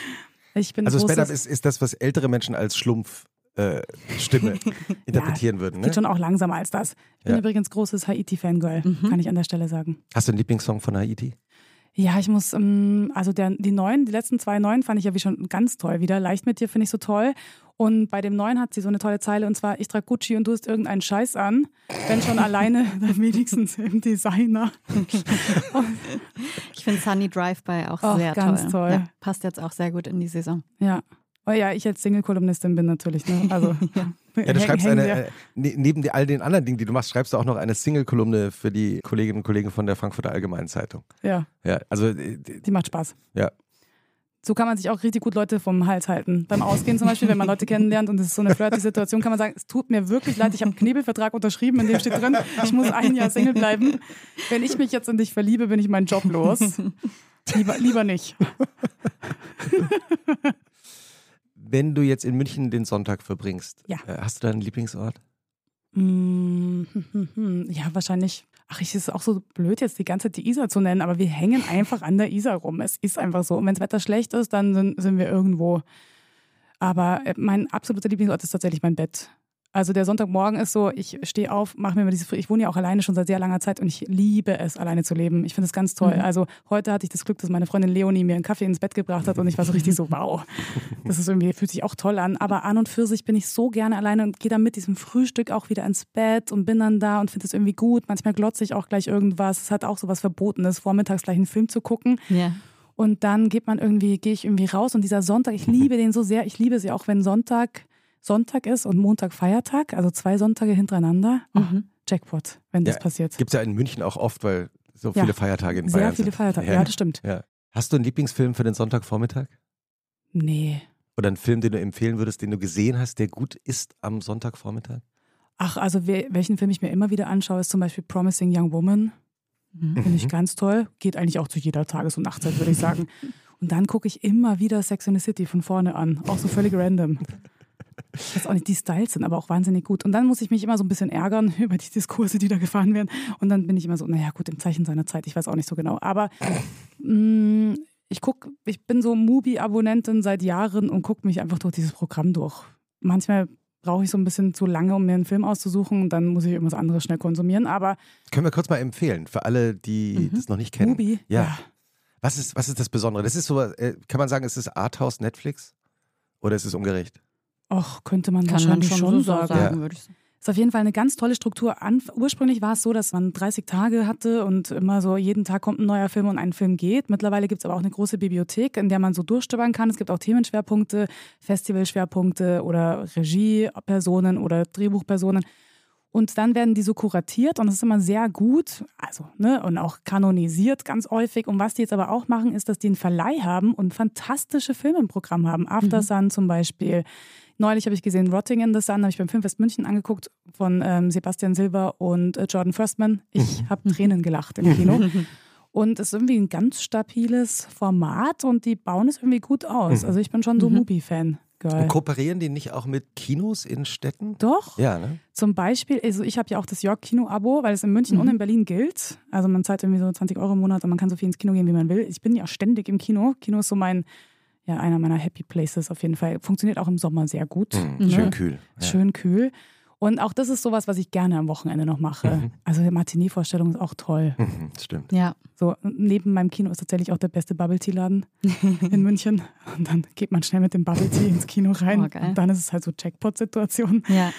ich bin Also Sped Up großes- ist, ist das, was ältere Menschen als Schlumpf äh, Stimme interpretieren würden. Ne? Geht schon auch langsamer als das. Ich bin Ja. übrigens großes Haiti-Fangirl, kann ich an der Stelle sagen. Hast du einen Lieblingssong von Haiti? Ja, ich muss, ähm, also der, die neuen, die letzten zwei neuen fand ich ja wie schon ganz toll wieder. Leicht mit dir finde ich so toll. Und bei dem neuen hat sie so eine tolle Zeile und zwar, ich trage Gucci und du hast irgendeinen Scheiß an. Wenn schon alleine, dann wenigstens im Designer. Ich finde Sunny Drive-By auch Ach, sehr ganz toll. toll. Ja, passt jetzt auch sehr gut in die Saison. Ja. Oh ja, ich als Single-Kolumnistin bin natürlich. Ne? Also, Ja, du hängen- schreibst eine, äh, ne, neben die, all den anderen Dingen, die du machst, schreibst du auch noch eine Single-Kolumne für die Kolleginnen und Kollegen von der Frankfurter Allgemeinen Zeitung. Ja, Ja, also äh, d- die macht Spaß. ja. So kann man sich auch richtig gut Leute vom Hals halten. Beim Ausgehen zum Beispiel, wenn man Leute kennenlernt und es ist so eine flirty Situation, kann man sagen, es tut mir wirklich leid, ich habe einen Knebelvertrag unterschrieben, in dem steht drin, ich muss ein Jahr Single bleiben. Wenn ich mich jetzt in dich verliebe, bin ich meinen Job los. Lieber, lieber nicht. Wenn du jetzt in München den Sonntag verbringst, Ja. äh, hast du da einen Lieblingsort? Mm, hm, hm, hm. Ja, wahrscheinlich. Ach, es ist auch so blöd, jetzt die ganze Zeit die Isar zu nennen, aber wir hängen einfach an der Isar rum. Es ist einfach so. Und wenn das Wetter schlecht ist, dann sind, sind wir irgendwo. Aber äh, mein absoluter Lieblingsort ist tatsächlich mein Bett. Also der Sonntagmorgen ist so, ich stehe auf, mache mir mal diese, Früh- ich wohne ja auch alleine schon seit sehr langer Zeit und ich liebe es, alleine zu leben. Ich finde es ganz toll. Mhm. Also heute hatte ich das Glück, dass meine Freundin Leonie mir einen Kaffee ins Bett gebracht hat und ich war so richtig so, wow. Das ist irgendwie, fühlt sich auch toll an. Aber an und für sich bin ich so gerne alleine und gehe dann mit diesem Frühstück auch wieder ins Bett und bin dann da und finde es irgendwie gut. Manchmal glotze ich auch gleich irgendwas. Es hat auch so was Verbotenes, vormittags gleich einen Film zu gucken. Ja. Und dann geht man irgendwie, gehe ich irgendwie raus und dieser Sonntag, ich liebe den so sehr. Ich liebe es ja auch, wenn Sonntag Sonntag ist und Montag Feiertag, also zwei Sonntage hintereinander. Mhm. Jackpot, wenn das Ja, passiert. Gibt es ja in München auch oft, weil so Ja. viele Feiertage in Sehr Bayern viele sind. Feiertage. Ja. Ja, das stimmt. Ja. Hast du einen Lieblingsfilm für den Sonntagvormittag? Nee. Oder einen Film, den du empfehlen würdest, den du gesehen hast, der gut ist am Sonntagvormittag? Ach, also we- welchen Film ich mir immer wieder anschaue, ist zum Beispiel Promising Young Woman. Mhm. Finde ich ganz toll. Geht eigentlich auch zu jeder Tages- und Nachtzeit, würde ich sagen. Und dann gucke ich immer wieder Sex in the City von vorne an. Auch so völlig random. Ich weiß auch nicht, die Styles sind aber auch wahnsinnig gut. Und dann muss ich mich immer so ein bisschen ärgern über die Diskurse, die da gefahren werden. Und dann bin ich immer so, naja, gut, im Zeichen seiner Zeit, ich weiß auch nicht so genau. Aber mh, ich guck, ich bin so Mubi-Abonnentin seit Jahren und gucke mich einfach durch dieses Programm durch. Manchmal brauche ich so ein bisschen zu lange, um mir einen Film auszusuchen und dann muss ich irgendwas anderes schnell konsumieren. Aber Können wir kurz mal empfehlen, für alle, die Mhm. das noch nicht kennen. Mubi, Ja. Was ist, was ist das Besondere? Das ist so, äh, kann man sagen, ist es Arthouse Netflix? Oder ist es ungerecht? Och, könnte man Kann man wahrscheinlich schon, schon, so sagen. sagen, Ja. würde ich sagen. Ist auf jeden Fall eine ganz tolle Struktur. An, ursprünglich war es so, dass man 30 Tage hatte und immer so jeden Tag kommt ein neuer Film und ein Film geht. Mittlerweile gibt es aber auch eine große Bibliothek, in der man so durchstöbern kann. Es gibt auch Themenschwerpunkte, Festivalschwerpunkte oder Regiepersonen oder Drehbuchpersonen. Und dann werden die so kuratiert und das ist immer sehr gut, also, ne, und auch kanonisiert ganz häufig. Und was die jetzt aber auch machen, ist, dass die einen Verleih haben und fantastische Filme im Programm haben. After Sun zum Beispiel. Neulich habe ich gesehen Rotting in the Sun, habe ich beim Filmfest München angeguckt von ähm, Sebastian Silver und äh, Jordan Firstman. Ich habe Tränen gelacht im Kino. Und es ist irgendwie ein ganz stabiles Format und die bauen es irgendwie gut aus. Mhm. Also ich bin schon so Mhm. Mubi-Fan. Und Geil. kooperieren die nicht auch mit Kinos in Städten? Doch. Ja, ne? Zum Beispiel, also ich habe ja auch das York-Kino-Abo, weil es in München Mhm. und in Berlin gilt. Also man zahlt irgendwie so 20 Euro im Monat und man kann so viel ins Kino gehen, wie man will. Ich bin ja ständig im Kino. Kino ist so mein, ja, einer meiner Happy Places auf jeden Fall. Funktioniert auch im Sommer sehr gut. Mhm. Schön kühl. Ja. Schön kühl. Und auch das ist sowas, was ich gerne am Wochenende noch mache. Mhm. Also Matinee-Vorstellung ist auch toll. Mhm, stimmt. Ja. So, neben meinem Kino ist tatsächlich auch der beste Bubble Tea Laden in München. Und dann geht man schnell mit dem Bubble Tea ins Kino rein. Oh, und dann ist es halt so Jackpot-Situation. Ja.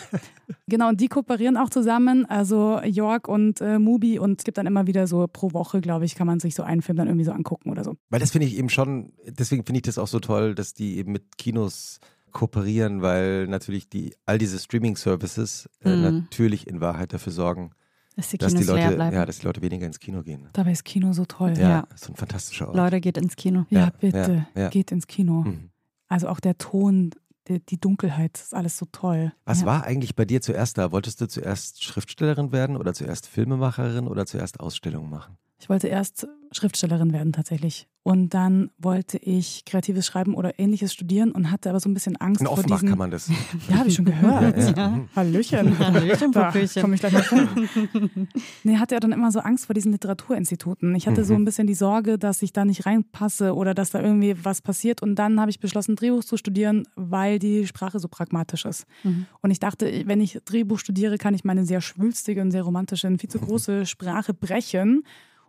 genau, und die kooperieren auch zusammen. Also York und äh, Mubi. Und es gibt dann immer wieder so pro Woche, glaube ich, kann man sich so einen Film dann irgendwie so angucken oder so. Weil das finde ich eben schon, deswegen finde ich das auch so toll, dass die eben mit Kinos kooperieren, weil natürlich die, all diese Streaming-Services äh, mhm. natürlich in Wahrheit dafür sorgen, dass die, dass die, Leute, ja, dass die Leute weniger ins Kino gehen. Dabei ist Kino so toll. Ja, ja. so ein fantastischer Ort. Leute, geht ins Kino. Ja, ja bitte, ja, geht ins Kino. Mhm. Also auch der Ton, die, die, Dunkelheit, ist alles so toll. Was war eigentlich bei dir zuerst da? Wolltest du zuerst Schriftstellerin werden oder zuerst Filmemacherin oder zuerst Ausstellungen machen? Ich wollte erst Schriftstellerin werden tatsächlich. Und dann wollte ich kreatives Schreiben oder ähnliches studieren und hatte aber so ein bisschen Angst In vor Offenbach kann man das. Ja, habe ich schon gehört. ja, ja. Hallöchen. Hallöchen, da komme ich gleich mal vor. nee, hatte ja dann immer so Angst vor diesen Literaturinstituten. Ich hatte mhm. so ein bisschen die Sorge, dass ich da nicht reinpasse oder dass da irgendwie was passiert. Und dann habe ich beschlossen, Drehbuch zu studieren, weil die Sprache so pragmatisch ist. Mhm. Und ich dachte, wenn ich Drehbuch studiere, kann ich meine sehr schwülstige und sehr romantische und viel zu große Sprache brechen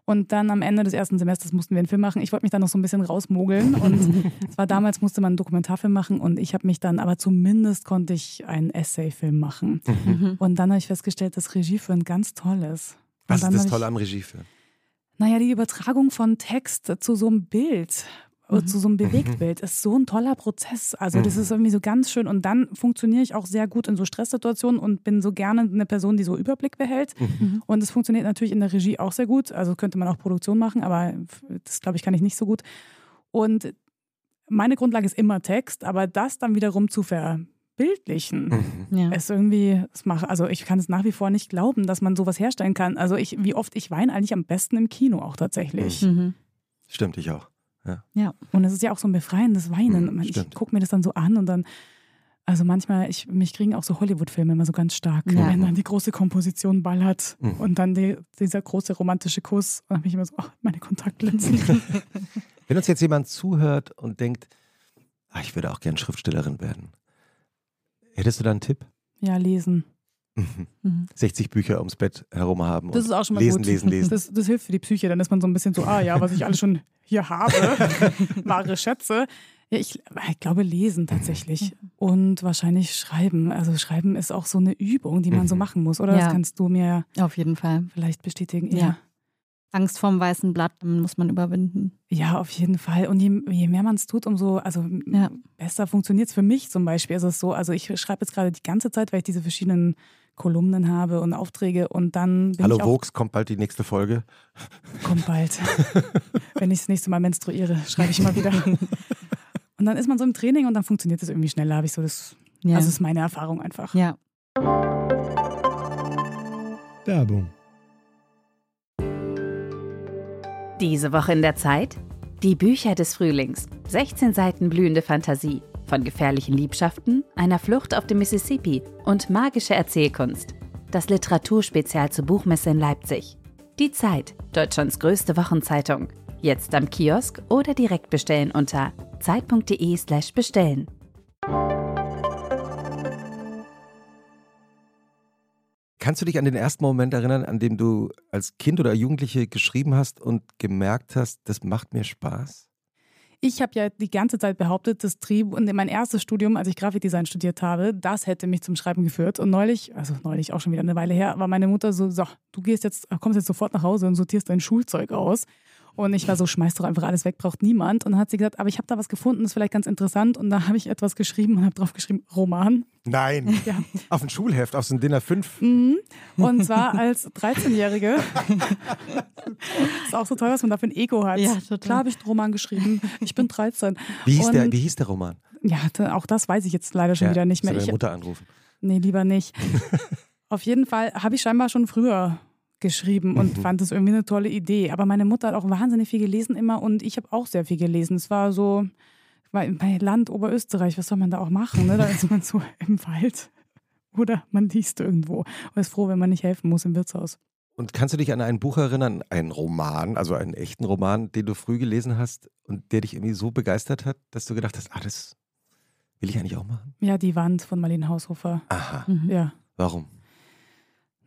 und dann am Ende des ersten Semesters mussten wir einen Film machen. Ich wollte mich dann noch so ein bisschen rausmogeln. Und es war damals, musste man einen Dokumentarfilm machen. Und ich habe mich dann, aber zumindest konnte ich einen Essayfilm machen. Mhm. Und dann habe ich festgestellt, dass Regie für ein ganz toll ist. Was ist das Tolle am Regie für? Naja, die Übertragung von Text zu so einem Bild mhm. zu so einem Bewegtbild. Ist so ein toller Prozess. Also, das ist irgendwie so ganz schön. Und dann funktioniere ich auch sehr gut in so Stresssituationen und bin so gerne eine Person, die so Überblick behält. Mhm. Und es funktioniert natürlich in der Regie auch sehr gut. Also könnte man auch Produktion machen, aber das glaube ich kann ich nicht so gut. Und meine Grundlage ist immer Text, aber das dann wiederum zu verbildlichen, mhm. ja. ist irgendwie, das mache, also ich kann es nach wie vor nicht glauben, dass man sowas herstellen kann. Also ich, wie oft ich weine eigentlich am besten im Kino auch tatsächlich. Mhm. Stimmt, ich auch. Ja. ja, und es ist ja auch so ein befreiendes Weinen. Mhm, ich gucke mir das dann so an und dann, also manchmal, ich, mich kriegen auch so Hollywood-Filme immer so ganz stark, ja. wenn dann die große Komposition ballert mhm. und dann die, dieser große romantische Kuss. Und dann bin ich immer so, oh, meine Kontaktlinsen. wenn uns jetzt jemand zuhört und denkt, ach, ich würde auch gern Schriftstellerin werden, hättest du da einen Tipp? Ja, lesen. Mhm. 60 Bücher ums Bett herum haben. Das ist auch schon mal lesen, gut. Lesen, lesen, das, das, hilft für die Psyche. Dann ist man so ein bisschen so, ah ja, was ich alles schon hier habe, wahre Schätze. Ja, ich, ich, glaube lesen tatsächlich und wahrscheinlich schreiben. Also schreiben ist auch so eine Übung, die man so mhm. machen muss, oder? Ja. Das kannst du mir auf jeden Fall vielleicht bestätigen. Ja. ja. Angst vorm weißen Blatt muss man überwinden. Ja, auf jeden Fall. Und je, je mehr man es tut, umso also ja. besser funktioniert es für mich zum Beispiel. Ist es so, also ich schreibe jetzt gerade die ganze Zeit, weil ich diese verschiedenen Kolumnen habe und Aufträge und dann bin Hallo ich Vox, kommt bald die nächste Folge. Kommt bald. Wenn ich das nächste Mal menstruiere, schreibe ich mal wieder. Und dann ist man so im Training und dann funktioniert das irgendwie schneller, habe ich so das. Ja. Also das ist meine Erfahrung einfach. Ja. Werbung. Diese Woche in der Zeit? Die Bücher des Frühlings. 16 Seiten blühende Fantasie von gefährlichen Liebschaften, einer Flucht auf dem Mississippi und magische Erzählkunst. Das Literaturspezial zur Buchmesse in Leipzig. Die Zeit, Deutschlands größte Wochenzeitung. Jetzt am Kiosk oder direkt bestellen unter zeit.de/slash bestellen. Kannst du dich an den ersten Moment erinnern, an dem du als Kind oder Jugendliche geschrieben hast und gemerkt hast, das macht mir Spaß? Ich habe ja die ganze Zeit behauptet, das Trieb und mein erstes Studium, als ich Grafikdesign studiert habe, das hätte mich zum Schreiben geführt. Und neulich, also neulich auch schon wieder eine Weile her, war meine Mutter so, so, du gehst jetzt, kommst jetzt sofort nach Hause und sortierst dein Schulzeug aus. Und ich war so, schmeiß doch einfach alles weg, braucht niemand. Und dann hat sie gesagt, aber ich habe da was gefunden, das ist vielleicht ganz interessant. Und da habe ich etwas geschrieben und habe drauf geschrieben, Roman. Nein, ja. auf ein Schulheft, auf so ein Dinner 5. Mhm. Und zwar als 13-Jährige. ist auch so toll, was man da für ein Ego hat. Ja, total. Klar habe ich einen Roman geschrieben. Ich bin 13. Wie hieß, der, wie hieß der Roman? Ja, auch das weiß ich jetzt leider schon ja, wieder nicht mehr. Ich Mutter anrufen. Nee, lieber nicht. auf jeden Fall habe ich scheinbar schon früher geschrieben und mhm. fand es irgendwie eine tolle Idee. Aber meine Mutter hat auch wahnsinnig viel gelesen immer und ich habe auch sehr viel gelesen. Es war so, bei Land Oberösterreich, was soll man da auch machen? Ne? Da ist man so im Wald oder man liest irgendwo und ist froh, wenn man nicht helfen muss im Wirtshaus. Und kannst du dich an ein Buch erinnern, einen Roman, also einen echten Roman, den du früh gelesen hast und der dich irgendwie so begeistert hat, dass du gedacht hast, ah, das will ich eigentlich auch machen? Ja, die Wand von Marlene Haushofer. Aha. Mhm. Ja. Warum?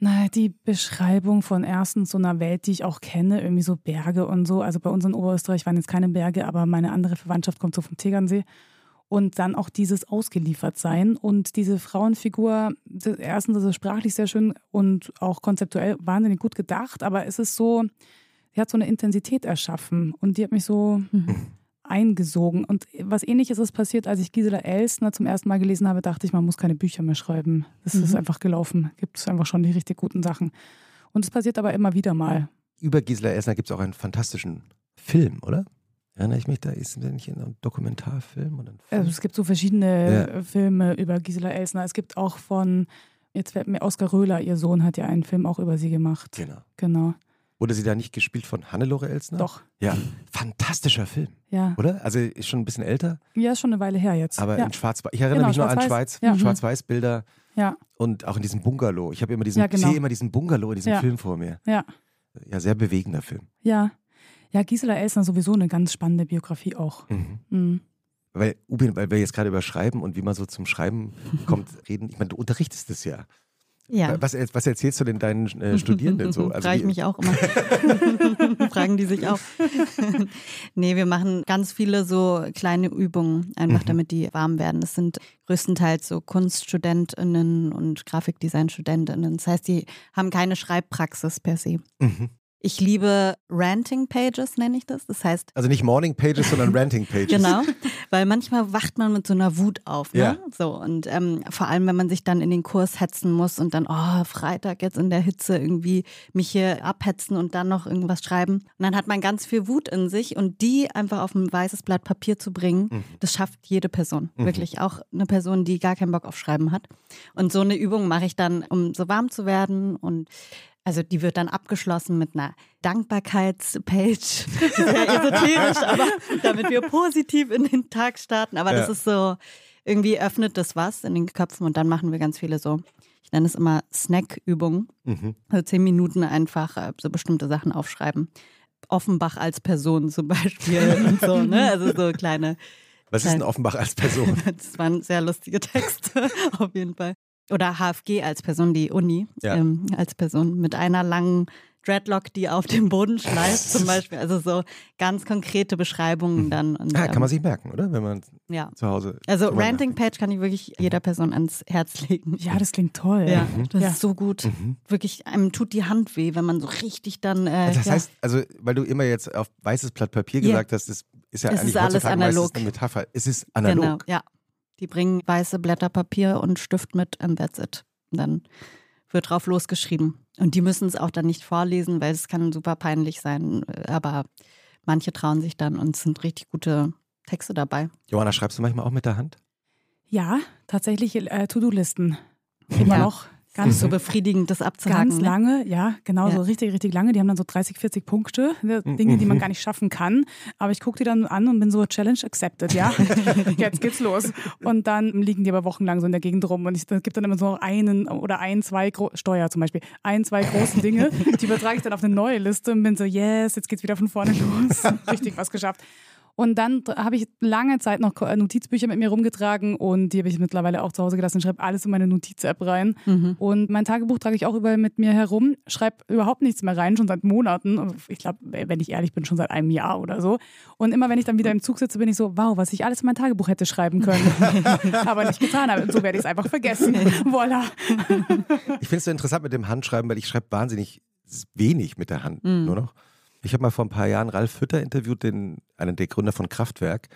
Na, die Beschreibung von erstens so einer Welt, die ich auch kenne, irgendwie so Berge und so. Also bei uns in Oberösterreich waren jetzt keine Berge, aber meine andere Verwandtschaft kommt so vom Tegernsee. Und dann auch dieses Ausgeliefertsein und diese Frauenfigur, erstens ist es sprachlich sehr schön und auch konzeptuell wahnsinnig gut gedacht, aber es ist so, sie hat so eine Intensität erschaffen und die hat mich so eingesogen. Und was ähnliches ist passiert, als ich Gisela Elsner zum ersten Mal gelesen habe, dachte ich, man muss keine Bücher mehr schreiben. Das ist einfach gelaufen. Gibt es einfach schon die richtig guten Sachen. Und es passiert aber immer wieder mal. Über Gisela Elsner gibt es auch einen fantastischen Film, oder? Erinnere ich mich, da ist nicht ein Dokumentarfilm oder ein Film? Also es gibt so verschiedene äh, Filme über Gisela Elsner. Es gibt auch von, jetzt fällt mir Oskar Röhler, ihr Sohn hat ja einen Film auch über sie gemacht. Genau. Genau. Wurde sie da nicht gespielt von Hannelore Elsner? Doch. Ja, fantastischer Film, Ja. oder? Also ist schon ein bisschen älter, Ja, ist schon eine Weile her jetzt. aber ja. in Schwarz-Weiß. Ich erinnere Genau, mich nur an. Schwarz, Ja. Mhm. Schwarz-Weiß-Bilder ja, und auch in diesem Bungalow. Ich habe immer diesen, Ja, genau. sehe immer diesen Bungalow in diesem. Film vor mir. ja, Ja, sehr bewegender Film. ja. Ja, Gisela Elsner sowieso eine ganz spannende Biografie auch. Mhm. Mhm. Weil, Ubin, weil wir jetzt gerade über Schreiben und wie man so zum Schreiben kommt, reden. Ich meine, du unterrichtest es ja. Ja. Was, was erzählst du denn deinen äh, Studierenden so? Also Frage ich mich auch immer. Fragen die sich auch. nee, wir machen ganz viele so kleine Übungen, einfach Mhm. damit die warm werden. Das sind größtenteils so KunststudentInnen und GrafikdesignstudentInnen. Das heißt, die haben keine Schreibpraxis per se. Mhm. Ich liebe Ranting Pages, nenne ich das. Das heißt, Also nicht Morning Pages, sondern Ranting Pages. Genau, weil manchmal wacht man mit so einer Wut auf. Ne? Ja. So, und ähm, vor allem, wenn man sich dann in den Kurs hetzen muss und dann, oh, Freitag jetzt in der Hitze irgendwie mich hier abhetzen und dann noch irgendwas schreiben. Und dann hat man ganz viel Wut in sich und die einfach auf ein weißes Blatt Papier zu bringen, Mhm. das schafft jede Person. Wirklich auch eine Person, die gar keinen Bock auf Schreiben hat. Und so eine Übung mache ich dann, um so warm zu werden und also die wird dann abgeschlossen mit einer Dankbarkeitspage. Sehr esoterisch, aber damit wir positiv in den Tag starten. Aber das Ja. ist so, irgendwie öffnet das was in den Köpfen und dann machen wir ganz viele so, ich nenne es immer Snack-Übungen. Mhm. Also zehn Minuten einfach äh, so bestimmte Sachen aufschreiben. Offenbach als Person zum Beispiel und so, ne? Also so kleine, Was ist denn Offenbach als Person? das waren sehr lustige Texte, auf jeden Fall. Oder HFG als Person, die Uni Ja. ähm, als Person mit einer langen Dreadlock, die auf dem Boden schleift zum Beispiel. Also so ganz konkrete Beschreibungen dann. Und, Ah, kann ähm, man sich merken, oder? Wenn man ja. zu Hause. Also Ranting Page kann ich wirklich jeder Person ans Herz legen. Ja, das klingt toll. Ja, das Ja. ist so gut. Mhm. Wirklich, einem tut die Hand weh, wenn man so richtig dann. Äh, Also das ja. heißt, also weil du immer jetzt auf weißes Blatt Papier gesagt hast, das ist ja Es eigentlich ist alles analog. eine Metapher. Es ist analog. Genau, ja. Die bringen weiße Blätter Papier und Stift mit and that's it. Und dann wird drauf losgeschrieben. Und die müssen es auch dann nicht vorlesen, weil es kann super peinlich sein. Aber manche trauen sich dann und es sind richtig gute Texte dabei. Johanna, schreibst du manchmal auch mit der Hand? Ja, tatsächlich äh, To-Do-Listen. Immer Ja. noch. Ganz so befriedigend, das abzuhaken. Ganz ne? lange, ja, genau, Ja. so richtig, richtig lange. Die haben dann so 30, 40 Punkte, ne, Dinge, die man gar nicht schaffen kann. Aber ich gucke die dann an und bin so Challenge accepted, ja. Jetzt geht's los. Und dann liegen die aber wochenlang so in der Gegend rum und es gibt dann immer so einen oder ein, zwei Gro Steuer zum Beispiel, ein, zwei großen Dinge, die übertrage ich dann auf eine neue Liste und bin so, yes, jetzt geht's wieder von vorne los. Richtig was geschafft. Und dann habe ich lange Zeit noch Ko- Notizbücher mit mir rumgetragen und die habe ich mittlerweile auch zu Hause gelassen und schreibe alles in meine Notiz-App rein. Mhm. Und mein Tagebuch trage ich auch überall mit mir herum, schreibe überhaupt nichts mehr rein, schon seit Monaten. Ich glaube, wenn ich ehrlich bin, schon seit einem Jahr oder so. Und immer wenn ich dann wieder im Zug sitze, bin ich so, wow, was ich alles in mein Tagebuch hätte schreiben können. aber nicht getan habe. Und so werde ich es einfach vergessen. Voila. Ich finde es so interessant mit dem Handschreiben, weil ich schreibe wahnsinnig wenig mit der Hand Mhm. nur noch. Ich habe mal vor ein paar Jahren Ralf Hütter interviewt, den, einen der Gründer von Kraftwerk.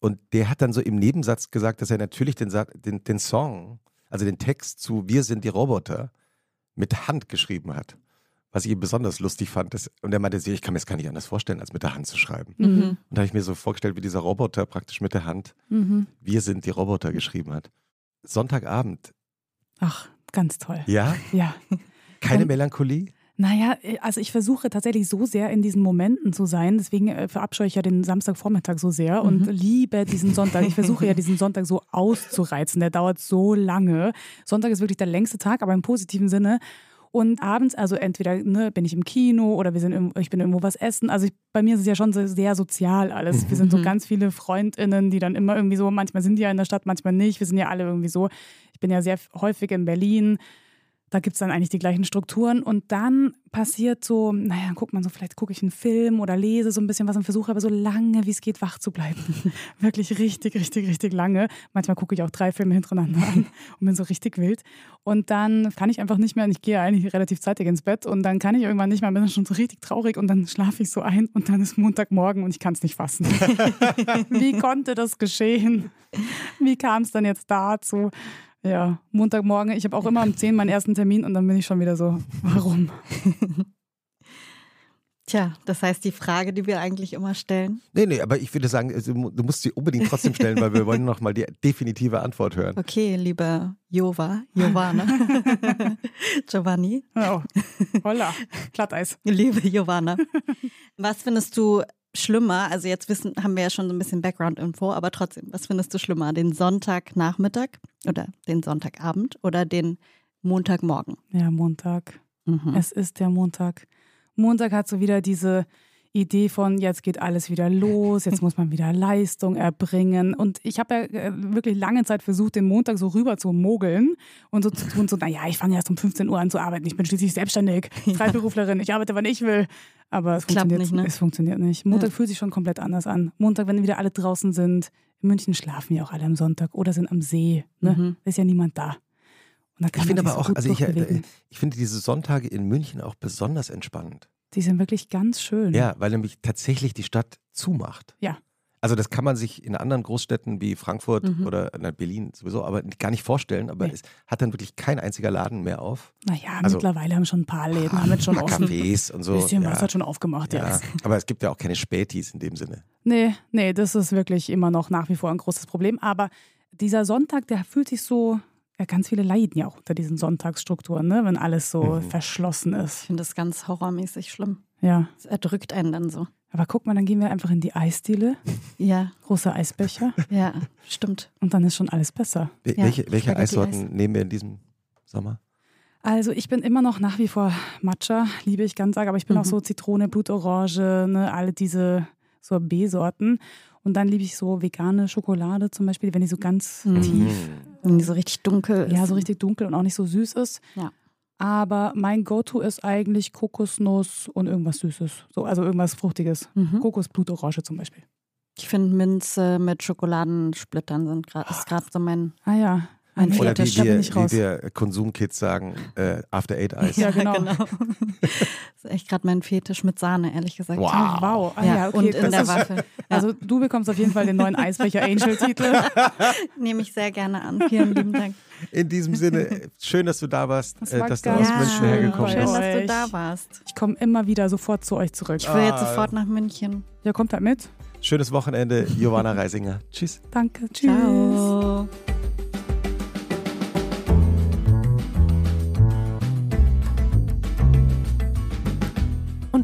Und der hat dann so im Nebensatz gesagt, dass er natürlich den, den, den Song, also den Text zu Wir sind die Roboter, mit Hand geschrieben hat. Was ich ihm besonders lustig fand. Das, und er meinte, ich kann mir das gar nicht anders vorstellen, als mit der Hand zu schreiben. Mhm. Und da habe ich mir so vorgestellt, wie dieser Roboter praktisch mit der Hand Mhm. Wir sind die Roboter geschrieben hat. Sonntagabend. Ach, ganz toll. Ja? Ja. Keine Melancholie? Naja, äh, also ich versuche tatsächlich so sehr in diesen Momenten zu sein. Deswegen äh, verabscheue ich ja den Samstagvormittag so sehr und liebe diesen Sonntag. Ich versuche ja diesen Sonntag so auszureizen. Der dauert so lange. Sonntag ist wirklich der längste Tag, aber im positiven Sinne. Und abends, also entweder ne, bin ich im Kino oder wir sind ich bin irgendwo was essen. Also ich, bei mir ist es ja schon so sehr sozial alles. Wir sind so Mhm. ganz viele FreundInnen, die dann immer irgendwie so, manchmal sind die ja in der Stadt, manchmal nicht. Wir sind ja alle irgendwie so. Ich bin ja sehr häufig in Berlin. Da gibt es dann eigentlich die gleichen Strukturen. Und dann passiert so, naja, guckt man so, vielleicht gucke ich einen Film oder lese so ein bisschen was und versuche aber so lange, wie es geht, wach zu bleiben. Wirklich richtig, richtig, richtig lange. Manchmal gucke ich auch drei Filme hintereinander an und bin so richtig wild. Und dann kann ich einfach nicht mehr, und ich gehe eigentlich relativ zeitig ins Bett und dann kann ich irgendwann nicht mehr, bin dann schon so richtig traurig und dann schlafe ich so ein und dann ist Montagmorgen und ich kann es nicht fassen. wie konnte das geschehen? Wie kam es dann jetzt dazu? Ja, Montagmorgen, ich habe auch immer um 10 meinen ersten Termin und dann bin ich schon wieder so, warum? Tja, das heißt, die Frage, die wir eigentlich immer stellen. Nee, nee, aber ich würde sagen, also, du musst sie unbedingt trotzdem stellen, weil wir wollen noch mal die definitive Antwort hören. Okay, liebe Jova, Jovana, Giovanni, Oh, holla, Glatteis. liebe Jovana. Was findest du schlimmer? Also jetzt wissen, haben wir ja schon so ein bisschen Background-Info, aber trotzdem, was findest du schlimmer? Den Sonntagnachmittag oder den Sonntagabend oder den Montagmorgen? Ja, Montag. Mhm. Es ist der Montag. Montag hat so wieder diese Idee von, jetzt geht alles wieder los, jetzt muss man wieder Leistung erbringen. Und ich habe ja äh, wirklich lange Zeit versucht, den Montag so rüber zu mogeln und so zu tun, so, naja, ich fange erst um 15 Uhr an zu arbeiten, ich bin schließlich selbstständig, Freiberuflerin, ich arbeite, wann ich will. Aber es Klappt funktioniert nicht, ne? Es funktioniert nicht. Montag Ja. fühlt sich schon komplett anders an. Montag, wenn wieder alle draußen sind, in München schlafen ja auch alle am Sonntag oder sind am See. Ne? Mhm. Da ist ja niemand da. Ich finde aber auch, also ich, äh, ich finde diese Sonntage in München auch besonders entspannend. Die sind wirklich ganz schön. Ja, weil nämlich tatsächlich die Stadt zumacht. Ja. Also das kann man sich in anderen Großstädten wie Frankfurt Mhm. oder na, Berlin sowieso aber gar nicht vorstellen, aber Nee. es hat dann wirklich kein einziger Laden mehr auf. Naja, Also- mittlerweile haben schon ein paar Läden haben jetzt schon Ein offen. Cafés und so. bisschen ja. was hat schon aufgemacht ja. jetzt. Aber es gibt ja auch keine Spätis in dem Sinne. Nee, nee, das ist wirklich immer noch nach wie vor ein großes Problem. Aber dieser Sonntag, der fühlt sich so, ja, ganz viele leiden ja auch unter diesen Sonntagsstrukturen, ne? wenn alles so Mhm. verschlossen Ich ist. finde das ganz horrormäßig schlimm. Ja. Es erdrückt einen dann so. Aber guck mal, dann gehen wir einfach in die Eisdiele, Ja, großer Eisbecher ja, stimmt. und dann ist schon alles besser. Wel- Ja, welche welche. Eissorten nehmen wir in diesem Sommer? Also ich bin immer noch nach wie vor Matcha, liebe ich ganz arg, aber ich bin Mhm. auch so Zitrone, Blutorange, ne, alle diese Sorbet-Sorten. Und dann liebe ich so vegane Schokolade zum Beispiel, wenn die so ganz Mhm. tief, Wenn die so richtig dunkel ist. ja, so richtig dunkel und auch nicht so süß ist. Ja. Aber mein Go-To ist eigentlich Kokosnuss und irgendwas Süßes. So, also irgendwas Fruchtiges. Mhm. Kokos, Blutorange zum Beispiel. Ich finde Minze mit Schokoladensplittern sind grad, ist gerade so mein. Ah ja. Nee, Oder wie wir, ich wie wir Konsumkids sagen, äh, After Eight Eis. Ja, genau. das ist echt gerade mein Fetisch mit Sahne, ehrlich gesagt. Wow. Wow. Ah, Ja, ja, okay. und in das der ist- Waffel. Also du bekommst auf jeden Fall den neuen Eisbecher Angel-Titel. Nehme ich sehr gerne an. Vielen lieben Dank. In diesem Sinne, schön, dass du da warst, Das äh, war dass du aus München schön hergekommen Schön, bist. dass du da warst. Ich komme immer wieder sofort zu euch zurück. Ich will jetzt Ah. sofort nach München. Ja, kommt halt mit. Schönes Wochenende, Giovanna Reisinger. Tschüss. Danke. Tschüss. Ciao.